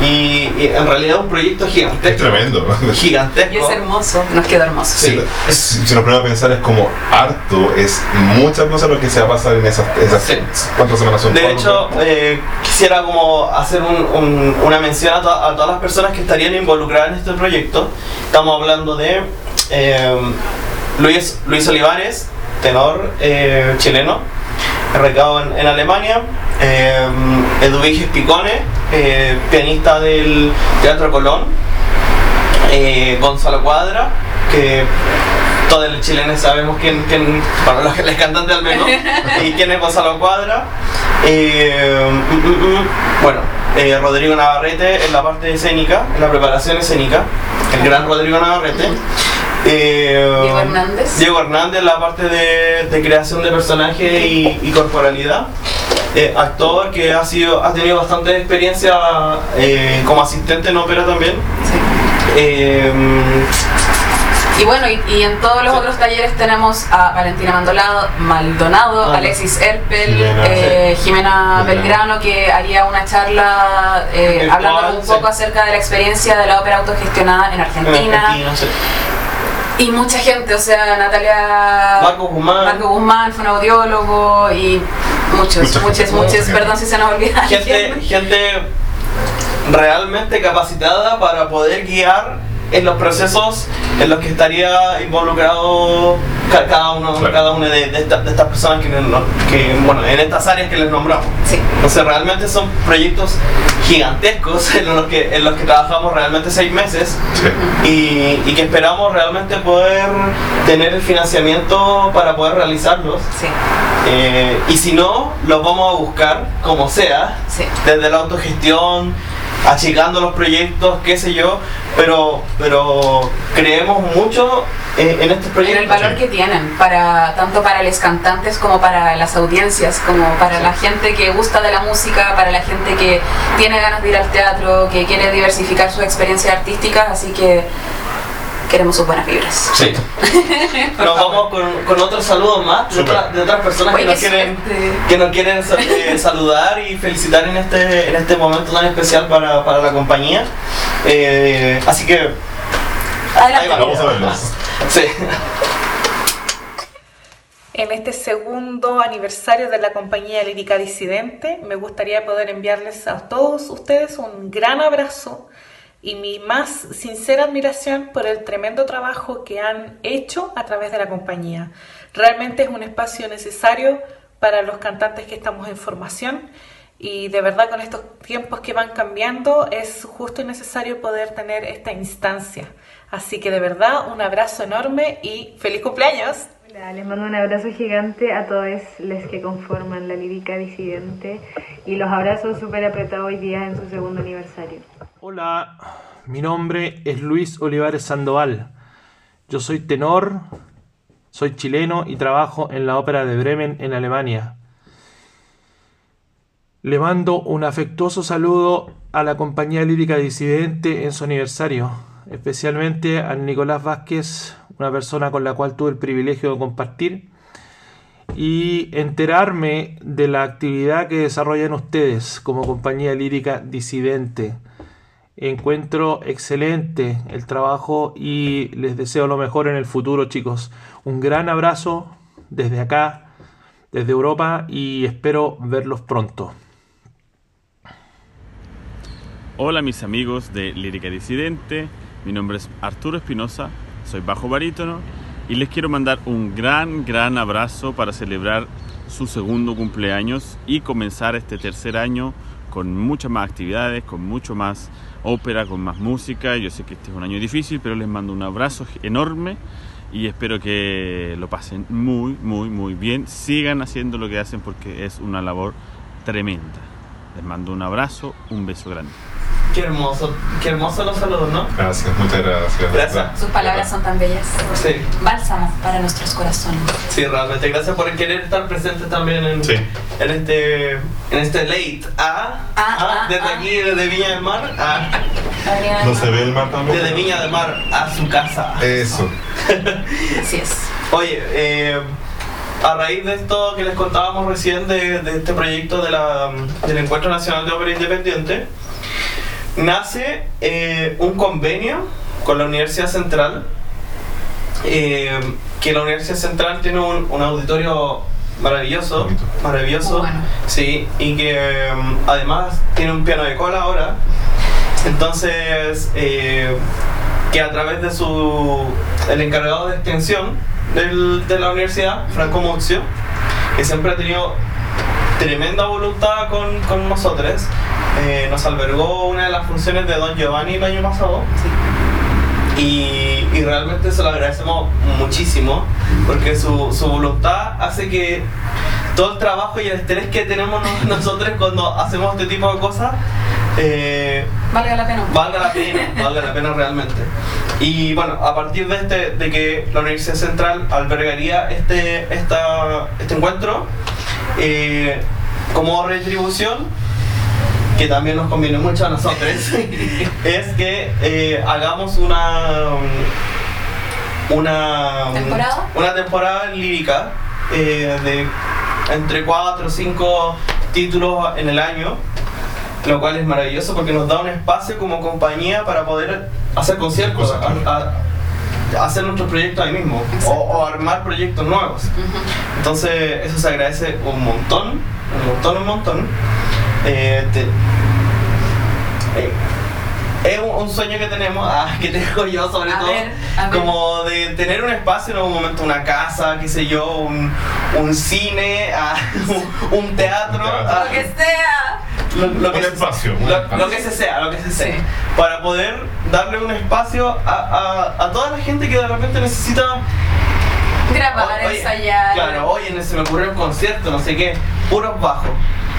A: Y, y en realidad es un proyecto
B: Es
A: gigantesco.
B: tremendo.
A: Gigantesco.
C: Y es hermoso, nos quedó hermoso.
A: Sí.
B: Si, si nos ponemos a pensar, es como harto, es muchas cosas lo que se va a pasar en esas, esas
A: Sí.
B: ¿cuántas semanas son?
A: De
B: Cuatro,
A: hecho, eh, quisiera como hacer un- un- una mención a, to- a todas las personas que estarían involucradas en este proyecto. Estamos hablando de eh, Luis, Luis Olivares, tenor eh, chileno, recado en, en Alemania. Eh, Eduviges Picone, eh, pianista del Teatro Colón. Eh, Gonzalo Cuadra, que todos los chilenos sabemos quién, quién bueno, los, los cantantes al menos, y quién es Gonzalo Cuadra. Eh, mm, mm, mm, bueno, eh, Rodrigo Navarrete en la parte escénica, en la preparación escénica, el gran Rodrigo Navarrete. Eh,
C: Diego Hernández.
A: Diego Hernández en la parte de, de creación de personaje y, y corporalidad. Eh, actor que ha, sido, ha tenido bastante experiencia eh, como asistente en ópera también.
C: Sí.
A: Eh,
C: Y bueno, y, y en todos los
A: Sí.
C: otros talleres tenemos a Valentina Maldonado, Maldonado
A: Ah,
C: Alexis Erpel,
B: Jimena,
C: eh, Jimena
B: Belgrano.
C: Que haría una charla eh, hablando
A: cual,
C: un
A: sí.
C: poco acerca de la experiencia de la ópera autogestionada en Argentina.
A: Argentina, sí.
C: Y mucha gente, o sea, Natalia
A: Marco Guzmán.
C: Marco Guzmán, fue un audiólogo y muchos, muchos, muchos, perdón si se nos olvida.
A: gente, gente realmente capacitada para poder guiar en los procesos en los que estaría involucrado ca- cada uno
B: Claro.
A: cada una de, de esta- de estas personas que, que, bueno en estas áreas que les nombramos
C: Sí.
A: entonces realmente son proyectos gigantescos en los que en los que trabajamos realmente seis meses
B: Sí.
A: y, y que esperamos realmente poder tener el financiamiento para poder realizarlos
C: Sí,
A: eh, y si no, los vamos a buscar como sea,
C: sí.
A: desde la autogestión, achicando los proyectos, qué sé yo, pero, pero creemos mucho en estos
C: En el
A: proyectos.
C: valor que tienen, para, tanto para los cantantes como para las audiencias, como para la gente que gusta de la música, para la gente que tiene ganas de ir al teatro, que quiere diversificar sus experiencias artísticas, así que queremos sus buenas vibras.
A: Sí. Nos vamos con, con otros saludos más de, otra- de otras personas
C: Oye,
A: que nos quieren que nos quieren eh, saludar y felicitar en este en este momento tan especial para, para la compañía. Eh, así que
C: Adelante.
A: Ahí va.
B: Vamos a verlos.
A: sí.
E: En este segundo aniversario de la compañía Lírica Disidente, me gustaría poder enviarles a todos ustedes un gran abrazo y mi más sincera admiración por el tremendo trabajo que han hecho a través de la compañía. Realmente es un espacio necesario para los cantantes que estamos en formación y de verdad con estos tiempos que van cambiando es justo y necesario poder tener esta instancia. Así que de verdad un abrazo enorme y feliz cumpleaños.
F: Hola, les mando un abrazo gigante a todos los que conforman la lírica disidente y los abrazos súper apretados hoy día en su segundo aniversario.
G: Hola, mi nombre es Luis Olivares Sandoval. Yo soy tenor, soy chileno y trabajo en la Ópera de Bremen en Alemania. Le mando un afectuoso saludo a la compañía lírica disidente en su aniversario, especialmente a Nicolás Vázquez, una persona con la cual tuve el privilegio de compartir y enterarme de la actividad que desarrollan ustedes como compañía lírica disidente. Encuentro excelente el trabajo y les deseo lo mejor en el futuro, chicos. Un gran abrazo desde acá, desde Europa y espero verlos pronto.
H: Hola mis amigos de Lírica Disidente, mi nombre es Arturo Espinosa, soy bajo barítono y les quiero mandar un gran, gran abrazo para celebrar su segundo cumpleaños y comenzar este tercer año con muchas más actividades, con mucho más ópera, con más música. Yo sé que este es un año difícil, pero les mando un abrazo enorme y espero que lo pasen muy, muy, muy bien. Sigan haciendo lo que hacen porque es una labor tremenda. Les mando un abrazo, un beso grande.
A: Qué hermoso, qué hermoso los saludos, ¿no?
B: Gracias, muchas gracias.
A: Gracias.
C: Sus palabras son tan bellas.
A: Sí,
C: Bálsamo para nuestros corazones.
A: sí, realmente. Gracias por querer estar presente también en,
B: Sí.
A: en este en este late. Ah,
C: Ah, ah,
A: desde
C: ah.
A: aquí, desde Viña del Mar, ah,
B: ¿No se ve el mar también?
A: desde Viña del Mar a su casa.
B: Eso.
C: Así es.
A: Oye, eh, a raíz de esto que les contábamos recién de, de este proyecto de la, del Encuentro Nacional de Ópera Independiente, nace eh, un convenio con la Universidad Central, eh, que la Universidad Central tiene un, un auditorio maravilloso,
B: Bonito.
A: maravilloso,
C: bueno.
A: sí, y que mm, además tiene un piano de cola ahora, entonces eh, que a través de su el encargado de extensión del- de la universidad, Franco Muzio, que siempre ha tenido tremenda voluntad con, con nosotros, eh, nos albergó una de las funciones de Don Giovanni el año pasado. Y, y realmente se lo agradecemos muchísimo porque su, su voluntad hace que todo el trabajo y el estrés que tenemos no- nosotros cuando hacemos este tipo de cosas eh,
C: Valga la pena.
A: valga la pena, valga la pena realmente. Y bueno, a partir de este, de que la Universidad Central albergaría este, esta, este encuentro, eh, como retribución, que también nos conviene mucho a nosotros, es que eh, hagamos una una
C: ¿Temporada?
A: una temporada lírica eh, de entre 4 o 5 títulos en el año lo cual es maravilloso porque nos da un espacio como compañía para poder hacer conciertos, a- a- hacer nuestros proyectos ahí mismo o, o armar proyectos nuevos. Entonces eso se agradece un montón, un montón, un montón. Eh, te- eh, es un, un sueño que tenemos, ah, que tengo yo sobre
C: A
A: todo,
C: ver, a ver.
A: como de tener un espacio en algún momento, una casa, qué sé yo, un, un cine, ah, un, un teatro,
B: Un teatro.
A: ah,
C: Lo que sea.
A: lo, lo que
B: Un
A: se-
B: espacio, un
A: lo,
B: espacio.
A: lo que se sea, lo que se sea,
C: Sí.
A: para poder darle un espacio a, a, a toda la gente que de repente necesita
C: Grabar,
A: o- oye,
C: ensayar.
A: Claro, oye, se me ocurrió un concierto, no sé qué, puros bajos,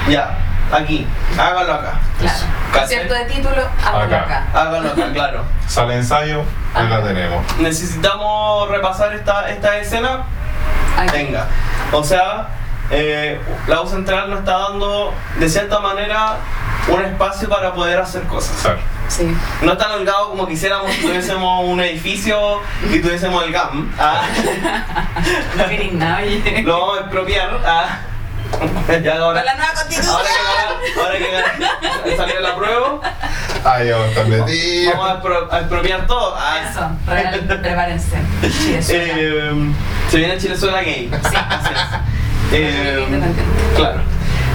A: ya, aquí, hágalo acá,
C: Claro. De título, hágalo
B: Acá.
C: acá.
A: hágalo acá, claro.
B: Sale ensayo, ahí la tenemos.
A: Necesitamos repasar esta, esta escena,
C: Aquí.
A: venga. O sea, eh, la U Central nos está dando, de cierta manera, un espacio para poder hacer cosas.
B: Claro.
C: Sí.
A: No es tan holgado como quisiéramos si tuviésemos un edificio y tuviésemos el GAM. Ah,
C: No queréis nada, oye.
A: lo vamos a expropiar. Ah, ya ahora,
C: Con la nueva constitución.
A: ahora que, ahora que gana- salió la prueba,
B: Ahí vamos a
A: vamos a, expro- a expropiar todo. Ah,
C: Eso, real- prepárense. Chile suena.
A: eh, se viene Chilezuela gay.
C: Sí.
A: Así es. Eh,
C: Independiente.
A: claro.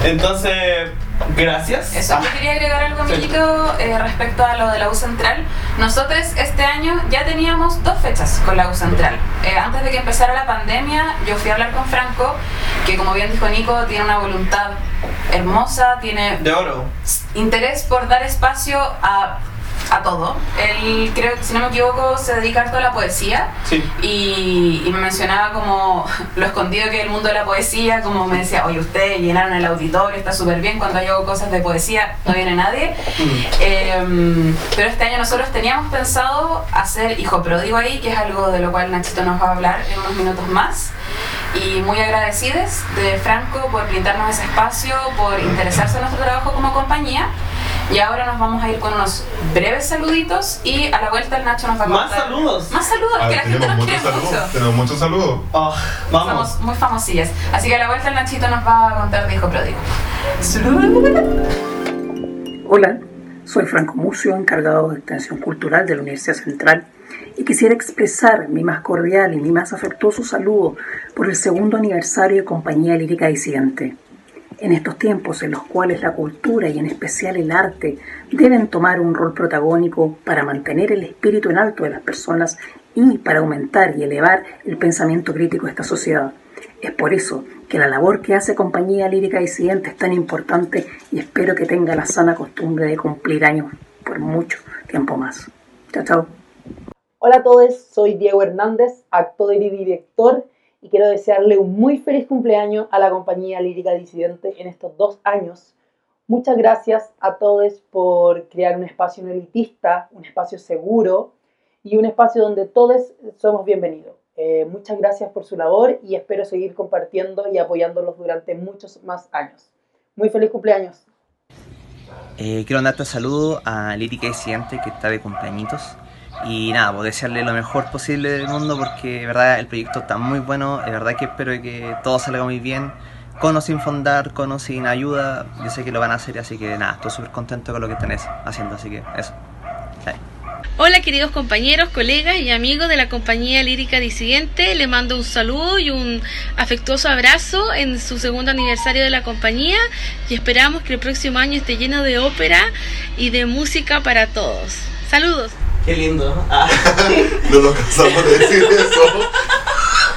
A: Entonces, gracias.
C: Eso,
A: Ah,
C: yo quería agregar algo,
A: Sí.
C: amiguito, eh, respecto a lo de la U Central. Nosotros este año ya teníamos dos fechas con la U Central. Eh, antes de que empezara la pandemia, yo fui a hablar con Franco, que como bien dijo Nico, tiene una voluntad hermosa, tiene
A: de oro.
C: interés por dar espacio a, a todo. Él, creo que si no me equivoco, se dedica harto a la poesía.
A: Sí.
C: Y, y me mencionaba como lo escondido que es el mundo de la poesía, como me decía, oye, ustedes llenaron el auditorio, está súper bien, cuando yo hago cosas de poesía no viene nadie. Eh, pero este año nosotros teníamos pensado hacer Hijo Pródigo ahí, que es algo de lo cual Nachito nos va a hablar en unos minutos más. Y muy agradecidos de Franco por brindarnos ese espacio, por interesarse en nuestro trabajo como compañía. Y ahora nos vamos a ir con unos breves saluditos y a la vuelta el Nacho nos va a
A: Más
C: contar...
A: saludos.
C: Más saludos,
B: Ah,
C: que la gente
B: tenemos
C: nos
B: muchos
C: quiere
B: saludos.
C: mucho.
B: Tenemos muchos saludos.
A: Ah, vamos.
C: Somos muy famosillas. Así que a la vuelta el Nachito nos va a contar de Hijo Pródigo.
I: Hola, soy Franco Mucio, encargado de Extensión Cultural de la Universidad Central, y quisiera expresar mi más cordial y mi más afectuoso saludo por el segundo aniversario de Compañía Lírica Disidente. En estos tiempos en los cuales la cultura y en especial el arte deben tomar un rol protagónico para mantener el espíritu en alto de las personas y para aumentar y elevar el pensamiento crítico de esta sociedad. Es por eso que la labor que hace Compañía Lírica Disidente es tan importante y espero que tenga la sana costumbre de cumplir años por mucho tiempo más. Chao, chao.
J: Hola a todos, soy Diego Hernández, actor y director, y quiero desearle un muy feliz cumpleaños a la compañía lírica disidente en estos dos años. Muchas gracias a todos por crear un espacio no elitista, un espacio seguro y un espacio donde todos somos bienvenidos. Eh, muchas gracias por su labor y espero seguir compartiendo y apoyándolos durante muchos más años. Muy feliz cumpleaños.
K: Eh, quiero mandarte un saludo a Lírica Disidente que está de cumpleañitos. Y nada, pues desearle lo mejor posible del mundo porque de verdad el proyecto está muy bueno. De verdad que espero que todo salga muy bien. Con o sin fondar, con o sin ayuda. Yo sé que lo van a hacer, así que nada, estoy súper contento con lo que están haciendo. Así que eso. Bye.
L: Hola queridos compañeros, colegas y amigos de la compañía lírica disidente, le mando un saludo y un afectuoso abrazo en su segundo aniversario de la compañía y esperamos que el próximo año esté lleno de ópera y de música para todos. Saludos.
A: Qué lindo. Ah.
B: no nos cansamos de decir eso.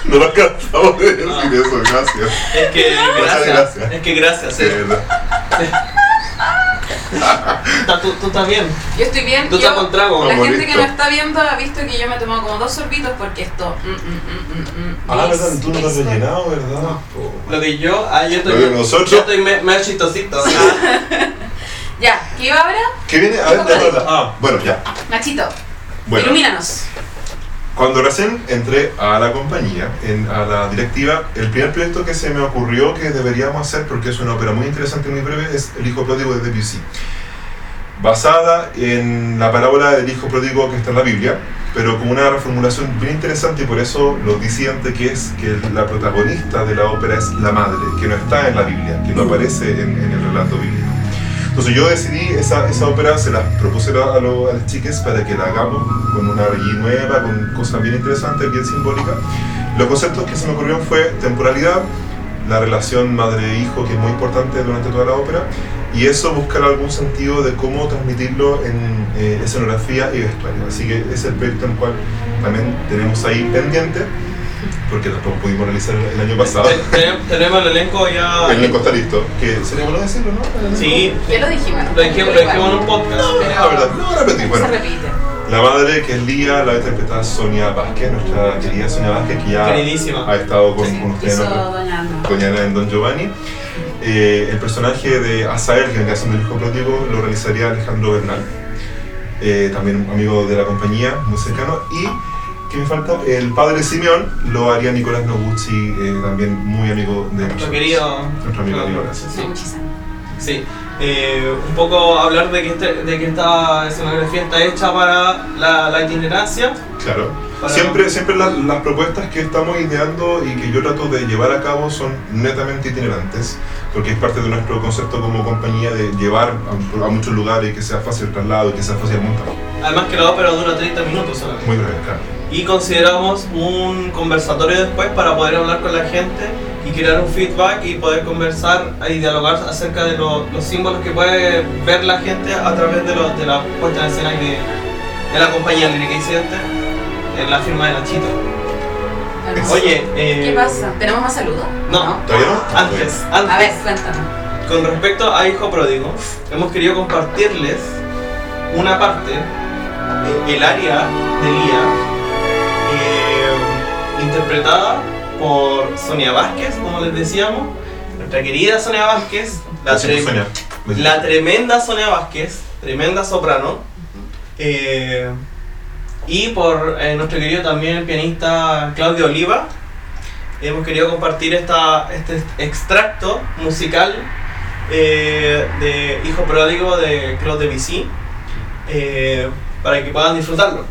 B: No nos cansamos de decir eso, gracias.
A: Es que gracias.
B: gracias.
A: Es que gracias.
B: De
A: eh. ¿Tú, tú estás bien?
C: Yo estoy bien.
A: Tú
C: yo-
A: estás con trago.
C: La
B: Vamos,
C: gente que no está viendo ha visto que yo me he tomado como dos sorbitos porque esto. mm, mm, mm, mm, mm,
B: Ah,
C: es-
B: ¿verdad? Tú no te has rellenado, ¿verdad?
A: Lo que yo, ah, yo estoy,
B: Lo de nosotros.
A: yo estoy me- medio chistosito.
C: Ya, ¿qué iba ahora?
B: ¿Qué viene? A ver, ya, ya. Ah, bueno, ya.
C: Nachito,
B: Bueno,
C: ilumínanos.
B: cuando recién entré a la compañía, en, a la directiva, el primer proyecto que se me ocurrió que deberíamos hacer, porque es una ópera muy interesante y muy breve, es El Hijo Pródigo de Debussy. Basada en la parábola del Hijo Pródigo que está en la Biblia, pero con una reformulación bien interesante y por eso lo disidente que es que la protagonista de la ópera es la madre, que no está en la Biblia, que no aparece en, en el relato bíblico. Entonces yo decidí, esa, esa ópera se la propuse a, lo- a las chicas para que la hagamos con una RG nueva, con cosas bien interesantes, bien simbólicas. Los conceptos que se me ocurrieron fue temporalidad, la relación madre-hijo que es muy importante durante toda la ópera, y eso buscar algún sentido de cómo transmitirlo en eh, escenografía y vestuario. Así que ese es el proyecto en el cual también tenemos ahí pendiente, porque tampoco pudimos realizar el año pasado.
A: te- te- tenemos el elenco ya.
B: El elenco está listo, que sería bueno decirlo, ¿no?
A: Sí,
C: Ya lo dijimos. ¿no?
A: lo dijimos, lo dijimos en un podcast.
B: Ah, verdad, no repetir. Bueno,
C: Se repite.
B: la madre que es Lía la va a interpretar Sonia Vázquez, nuestra querida Sonia Vázquez, que ya
A: Queridísima.
B: ha estado con,
A: Sí.
B: con ustedes en
C: Doña Ana.
B: Doña Ana en Don Giovanni. Eh, el personaje de Asael, que siendo el hijo pródigo, lo realizaría Alejandro Bernal, eh, también un amigo de la compañía, muy cercano. Y, ¿qué me falta? El padre Simeón lo haría Nicolás Noguchi, eh, también muy amigo de
A: Nuestro
B: nosotros.
A: Nuestro querido.
B: amigo Nicolás.
A: Sí. Sí. Eh, un poco hablar de que, este- de que esta escenografía está hecha para la, la itinerancia.
B: Claro.
A: Para-
B: Siempre, siempre las, las propuestas que estamos ideando y que yo trato de llevar a cabo son netamente itinerantes, porque es parte de nuestro concepto como compañía de llevar a, a muchos lugares y que sea fácil el traslado y que sea fácil el montaje.
A: Además que la ópera dura 30 minutos solamente.
B: Muy breve, claro.
A: Y consideramos un conversatorio después para poder hablar con la gente y crear un feedback y poder conversar y dialogar acerca de lo- los símbolos que puede ver la gente a través de, lo- de la puesta en escena de, de la compañía lírica incidente en la firma de Nachito. Oye, eh,
C: ¿Qué pasa? ¿Tenemos más saludos?
A: No,
B: ¿Todavía no?
A: antes,
C: A ver,
A: antes.
C: cuéntanos.
A: Con respecto a Hijo Pródigo, hemos querido compartirles una parte, eh, el área de Lía, eh, interpretada por Sonia Vázquez, como les decíamos, nuestra querida Sonia Vázquez, la, tre-
B: Sonia.
A: Tremenda Sonia Vázquez, tremenda soprano, eh, y por eh, nuestro querido también pianista Claudio Oliva. Hemos querido compartir esta, este extracto musical eh, de Hijo Pródigo de Claude Debussy eh, para que puedan disfrutarlo.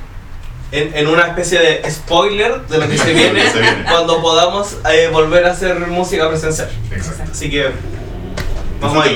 A: En, en una especie de spoiler de lo que se viene,
B: Se viene.
A: cuando podamos eh, volver a hacer música presencial.
B: Exacto.
A: Así que vamos ahí.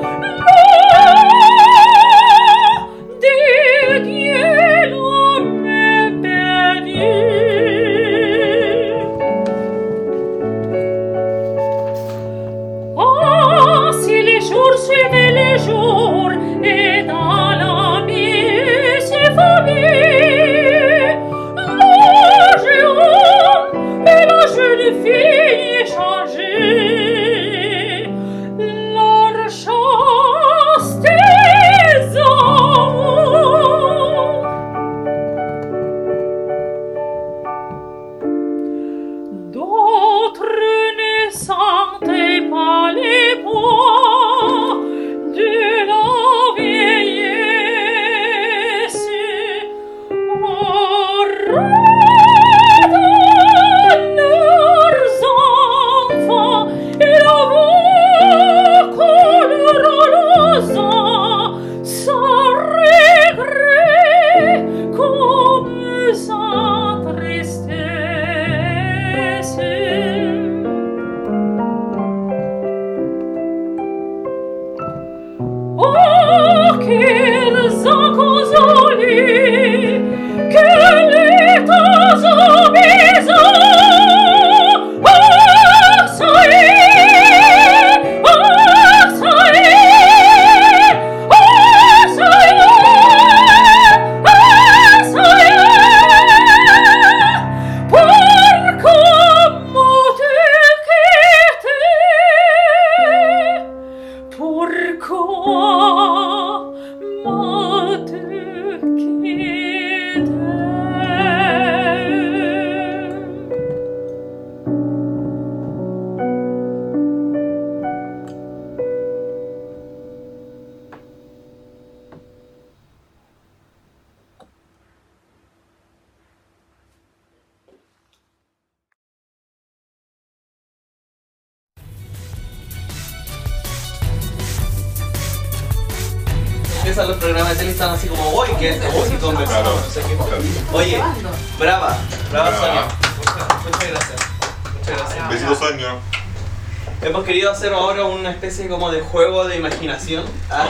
A: querido hacer ahora una especie como de juego de imaginación. ¿ah?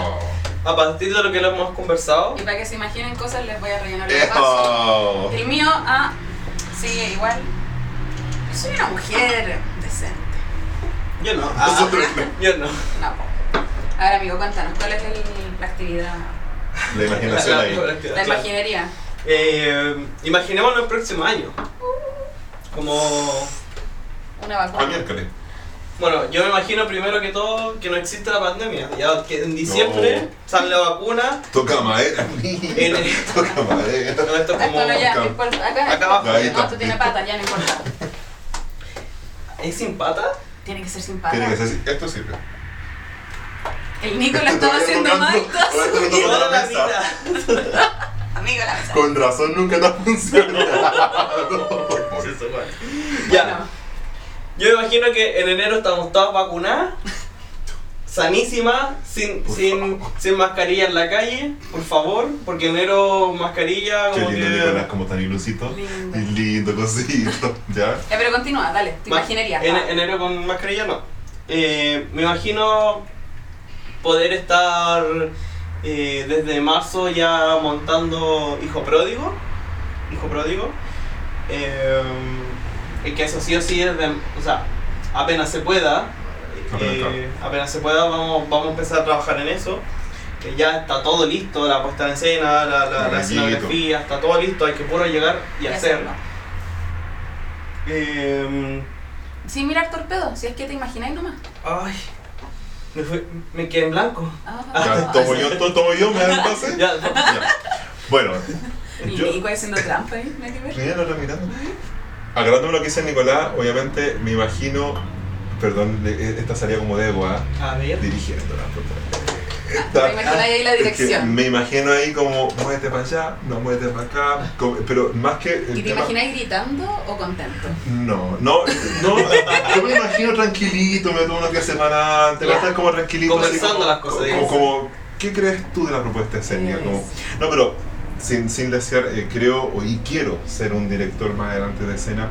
A: A partir de lo que lo hemos conversado.
C: Y para que se imaginen cosas, les voy a rellenar el.
B: Eso.
C: El mío, ah, sigue igual. Yo soy una mujer decente.
A: Yo no. ah, yo no.
C: No. A ver, amigo, cuéntanos, ¿cuál es el- la actividad?
B: La imaginación ahí.
C: La imaginería.
A: Eh, imaginémonos el próximo año. Como.
C: Una
B: Ah,
C: vacuna.
A: Bueno, yo me imagino primero que todo que no existe la pandemia. Ya que en diciembre
B: No.
A: sale la vacuna.
B: Toca madera.
A: En
B: Toca madera.
A: No, esto es
C: Esto
A: como.
C: no ya, no importa. Acá,
A: Acá abajo.
B: Ahí
C: No,
B: está.
C: esto tiene patas, ya no importa.
A: ¿Es sin pata?
C: Tiene que ser sin patas.
B: Tiene que ser así. Esto sirve.
C: El Nico lo estaba haciendo más
B: Ahora te lo toco
A: Igual
B: a
A: a
B: la
A: la
B: mesa.
C: Amigo, la mesa.
B: Con razón nunca te ha funcionado.
A: Ya. Yo me imagino que en enero estamos todas vacunadas, sanísimas, sin, sin, sin mascarilla en la calle, por favor, porque enero mascarilla
B: Qué
A: como
B: lindo
A: que...
B: Nicolás, como tan ilusito.
C: Lindo.
B: Y lindo, cosito. ¿Ya?
C: Ya, pero continúa, dale, tu
A: Ma-
C: imaginería.
A: En,
C: va.
A: enero con mascarilla no. Eh, me imagino poder estar eh, desde marzo ya montando Hijo Pródigo. Hijo Pródigo. Eh, y que eso sí o sí es de, o sea, apenas se pueda.
B: Apenas
A: eh, apenas se pueda vamos, vamos a empezar a trabajar en eso. Eh, ya está todo listo, la puesta en escena, la, la, escenografía, está todo listo, hay que puro llegar y
C: Y
A: hacerlo.
C: hacerlo.
A: Eh,
C: Sin mirar torpedo, si es que te imagináis nomás.
A: Ay, me, fui- me quedé en blanco.
C: Ah,
B: Ya, tomo yo, to- tomo yo, me dan pase.
A: Ya,
B: Ya. Bueno,
C: Y
B: yo.
C: Nico haciendo trampa ahí, nada que ver.
B: Mira, no, no, mirando. Agarrándome lo que dice Nicolás, obviamente me imagino. Perdón, le- esta salía como de Ego, ¿ah?
A: A ver.
B: Dirigiendo la
C: Me imagináis ahí la dirección.
B: Me imagino ahí como, muévete para allá, no muévete para acá. como- pero más que. el
C: ¿Y te
B: tema-
C: imagináis gritando o contento?
B: No, no, no, yo me imagino tranquilito, me tomo una que semana antes, va a estar como tranquilito. así
A: Conversando
B: como-
A: las cosas,
B: Como, como, ¿qué crees tú de la propuesta escénica? Como, no, pero sin, sin desear, eh, creo y quiero ser un director más adelante de escena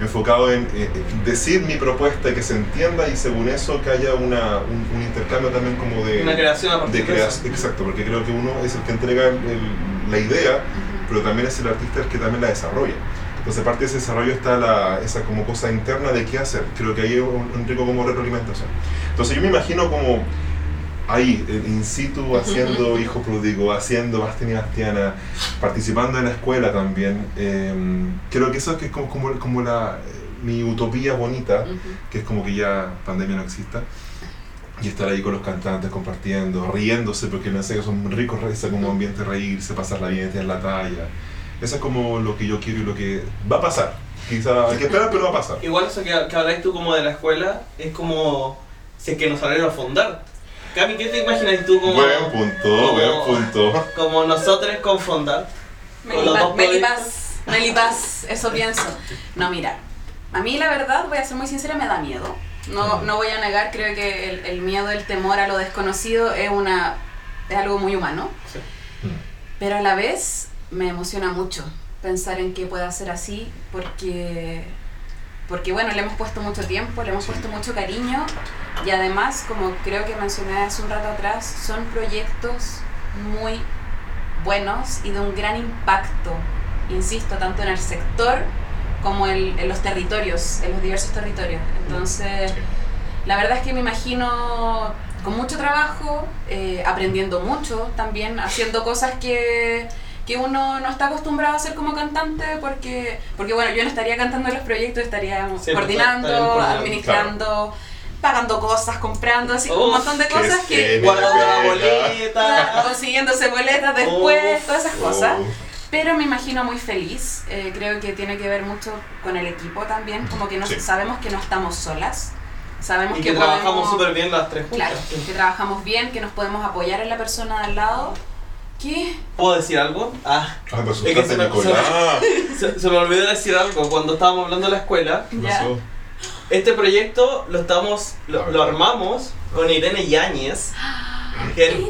B: enfocado en eh, decir mi propuesta y que se entienda y según eso que haya una, un, un intercambio también como de...
A: Una creación a partir
B: de
A: de
B: crea-
A: eso.
B: Exacto, porque creo que uno es el que entrega el- el- la idea, pero también es el artista el que también la desarrolla. Entonces, parte de ese desarrollo está la, esa como cosa interna de qué hacer. Creo que ahí es un, un rico como retroalimentación. Entonces, yo me imagino como ahí, in situ, haciendo Hijo Pródigo, haciendo Bastián y Bastiana, participando en la escuela también. Eh, creo que eso es, que es como, como, como la, mi utopía bonita, que es como que ya pandemia no exista. Y estar ahí con los cantantes compartiendo, riéndose, porque no sé, son ricos, ese como ambiente reírse, pasarla bien, tener la talla. Eso es como lo que yo quiero y lo que va a pasar. Quizá hay que esperar, pero va a pasar.
A: Igual eso que, que habláis tú como de la escuela es como si es que nos saliera a fundar. Cami, ¿qué te imaginas tú como,
B: Buen punto, buen punto.
A: como nosotros con Fondar? Con los dos
C: Melipaz, Melipaz, eso pienso. No, mira, a mí la verdad, voy a ser muy sincera, me da miedo. No, no voy a negar, creo que el, el miedo, el temor a lo desconocido es, una, es algo muy humano. Pero a la vez me emociona mucho pensar en que pueda ser así porque, porque bueno, le hemos puesto mucho tiempo, le hemos puesto mucho cariño y además, como creo que mencioné hace un rato atrás, son proyectos muy buenos y de un gran impacto, insisto, tanto en el sector como en, en los territorios, en los diversos territorios. Entonces, la verdad es que me imagino con mucho trabajo, eh, aprendiendo mucho también, haciendo cosas que, que uno no está acostumbrado a hacer como cantante, porque, porque bueno, yo no estaría cantando en los proyectos, estaría
A: Sí,
C: coordinando,
A: estarían coordinando,
C: administrando, pagando cosas, comprando, así un
A: Uf,
C: montón de cosas que...
A: Guardando la boleta.
C: consiguiéndose boletas después,
A: Uf,
C: todas esas cosas.
B: Oh.
C: Pero me imagino muy feliz. eh, creo que tiene que ver mucho con el equipo también. Como que nos,
B: Sí.
C: sabemos que no estamos solas. Sabemos
A: Y
C: que,
A: que trabajamos súper bien las tres juntas.
C: Claro, que trabajamos bien, que nos podemos apoyar en la persona de al lado. ¿Qué?
A: ¿Puedo decir algo? Ah,
B: Ay, me
A: Es que se me-
B: Nicolás.
A: se, se me olvidó decir algo cuando estábamos hablando de la escuela.
B: ¿Qué
C: Ya.
B: pasó?
A: Este proyecto lo estamos, lo, lo armamos con Irene Yáñez, que
C: Irene,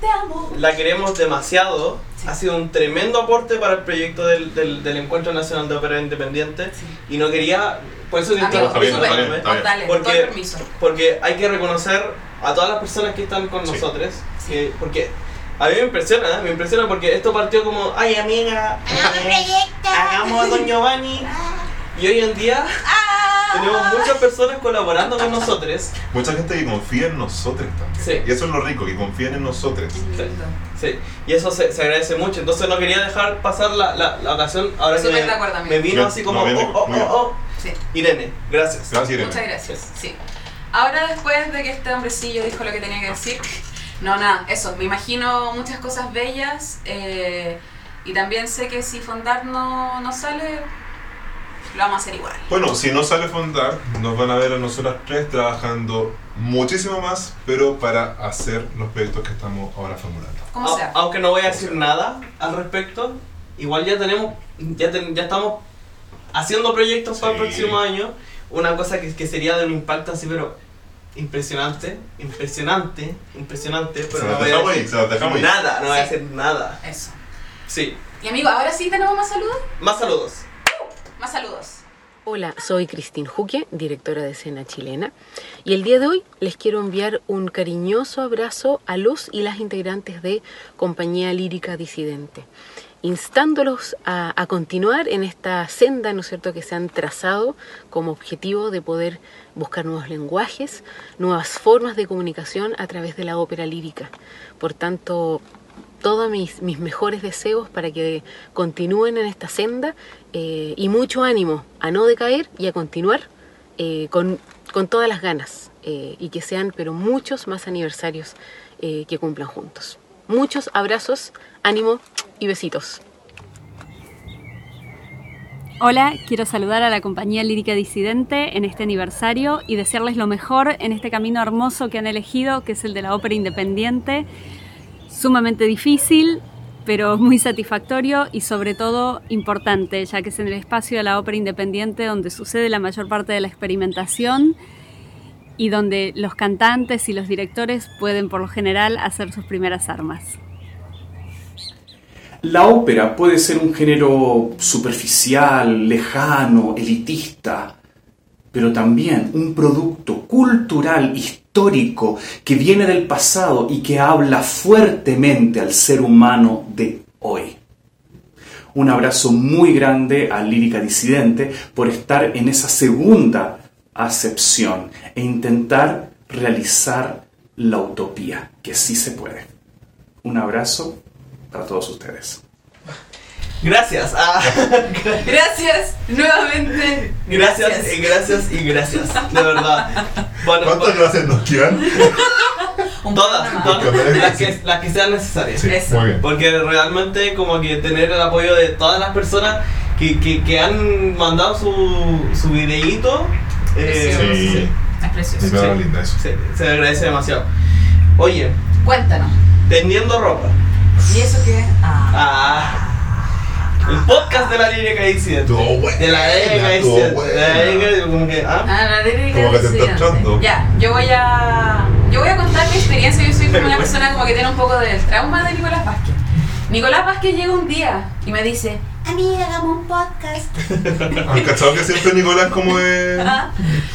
C: te amo.
A: la queremos demasiado. Ha sido un tremendo aporte para el proyecto del, del, del Encuentro Nacional de Ópera Independiente. Y no quería, por eso te
C: Amigo,
B: Está bien,
C: súper.
B: está bien, está bien.
C: Dale,
A: Porque-. Porque hay que reconocer a todas las personas que están con
B: Sí.
A: nosotros. Que, porque a mí me impresiona, ¿eh? me impresiona porque esto partió como, ay amiga, hagamos a Don Giovanni. Y hoy en día tenemos muchas personas colaborando con nosotros.
B: Mucha gente que confía en nosotros también.
A: Sí.
B: Y eso es lo rico, que confían en nosotros.
A: Sí, y eso se, se agradece mucho. Entonces no quería dejar pasar la, la, la ocasión. Ahora que me,
C: acuerdo,
A: vino así como,
B: no, bien,
A: oh, oh, oh, oh.
C: Sí.
A: Irene, gracias.
B: Gracias, Irene.
C: Muchas gracias. Sí. Ahora después de que este hombrecillo dijo lo que tenía que decir, no nada, eso, me imagino muchas cosas bellas eh, y también sé que si Fondar no, no sale, lo vamos a hacer igual.
B: Bueno, si no sale Fondar, nos van a ver a nosotras tres trabajando muchísimo más, pero para hacer los proyectos que estamos ahora formulando.
C: ¿Cómo
A: Au-
C: sea?
A: Aunque no voy a decir nada al respecto, igual ya tenemos, ya, ten- ya estamos haciendo proyectos para el próximo año. Una cosa que, que sería de un impacto así, pero impresionante, impresionante, impresionante, pero
B: Se
A: no voy a
B: dejamos
A: decir
B: se dejamos
A: nada, no voy a decir nada.
C: Eso.
A: Sí,
C: Y amigo, ahora sí tenemos más saludos.
A: más saludos.
C: Más saludos.
M: Hola, soy Cristín Juque, directora de escena chilena, y el día de hoy les quiero enviar un cariñoso abrazo a los y las integrantes de Compañía Lírica Disidente, instándolos a, continuar en esta senda, ¿no es cierto?, que se han trazado como objetivo de poder buscar nuevos lenguajes, nuevas formas de comunicación a través de la ópera lírica. Por tanto, todos mis, mis mejores deseos para que continúen en esta senda eh, y mucho ánimo a no decaer y a continuar eh, con, con todas las ganas eh, y que sean pero muchos más aniversarios que cumplan juntos. Muchos abrazos, ánimo y besitos.
N: Hola, quiero saludar a la compañía Lírica Disidente en este aniversario y desearles lo mejor en este camino hermoso que han elegido, que es el de la ópera independiente. Sumamente difícil, pero muy satisfactorio y sobre todo importante, ya que es en el espacio de la ópera independiente donde sucede la mayor parte de la experimentación y donde los cantantes y los directores pueden por lo general hacer sus primeras armas.
O: La ópera puede ser un género superficial, lejano, elitista, pero también un producto cultural, histórico, que viene del pasado y que habla fuertemente al ser humano de hoy. Un abrazo muy grande a Lírica Disidente por estar en esa segunda acepción e intentar realizar la utopía, que sí se puede. Un abrazo para todos ustedes.
A: Gracias. ah,
C: Gracias nuevamente.
A: gracias, y gracias y gracias. De verdad. Bueno,
B: ¿Cuántas gracias nos quedan?
A: Todas, todas las que, las que sean necesarias.
B: Sí, Eso. muy bien.
A: Porque realmente como que tener el apoyo de todas las personas que, que, que han mandado su, su videíto. Eh,
C: Precioso.
A: sí.
C: Es precioso.
B: Eso.
A: Sí, se agradece demasiado. Oye,
C: Cuéntanos.
A: tendiendo ropa.
C: ¿Y eso qué? Ah.
A: Ah. El podcast de la lírica disidente. De la lírica disidente. De la lírica como que. Ah.
C: Ah, la lírica
B: Como que te está entrando.
C: Ya, yo voy a. Yo voy a contar mi experiencia. Yo soy como una persona como que tiene un poco del trauma de Nicolás Vázquez. Nicolás Vázquez llega un día y me dice, amiga, hagamos un podcast.
B: ¿Han cachado que siempre Nicolás como es...
C: Ah,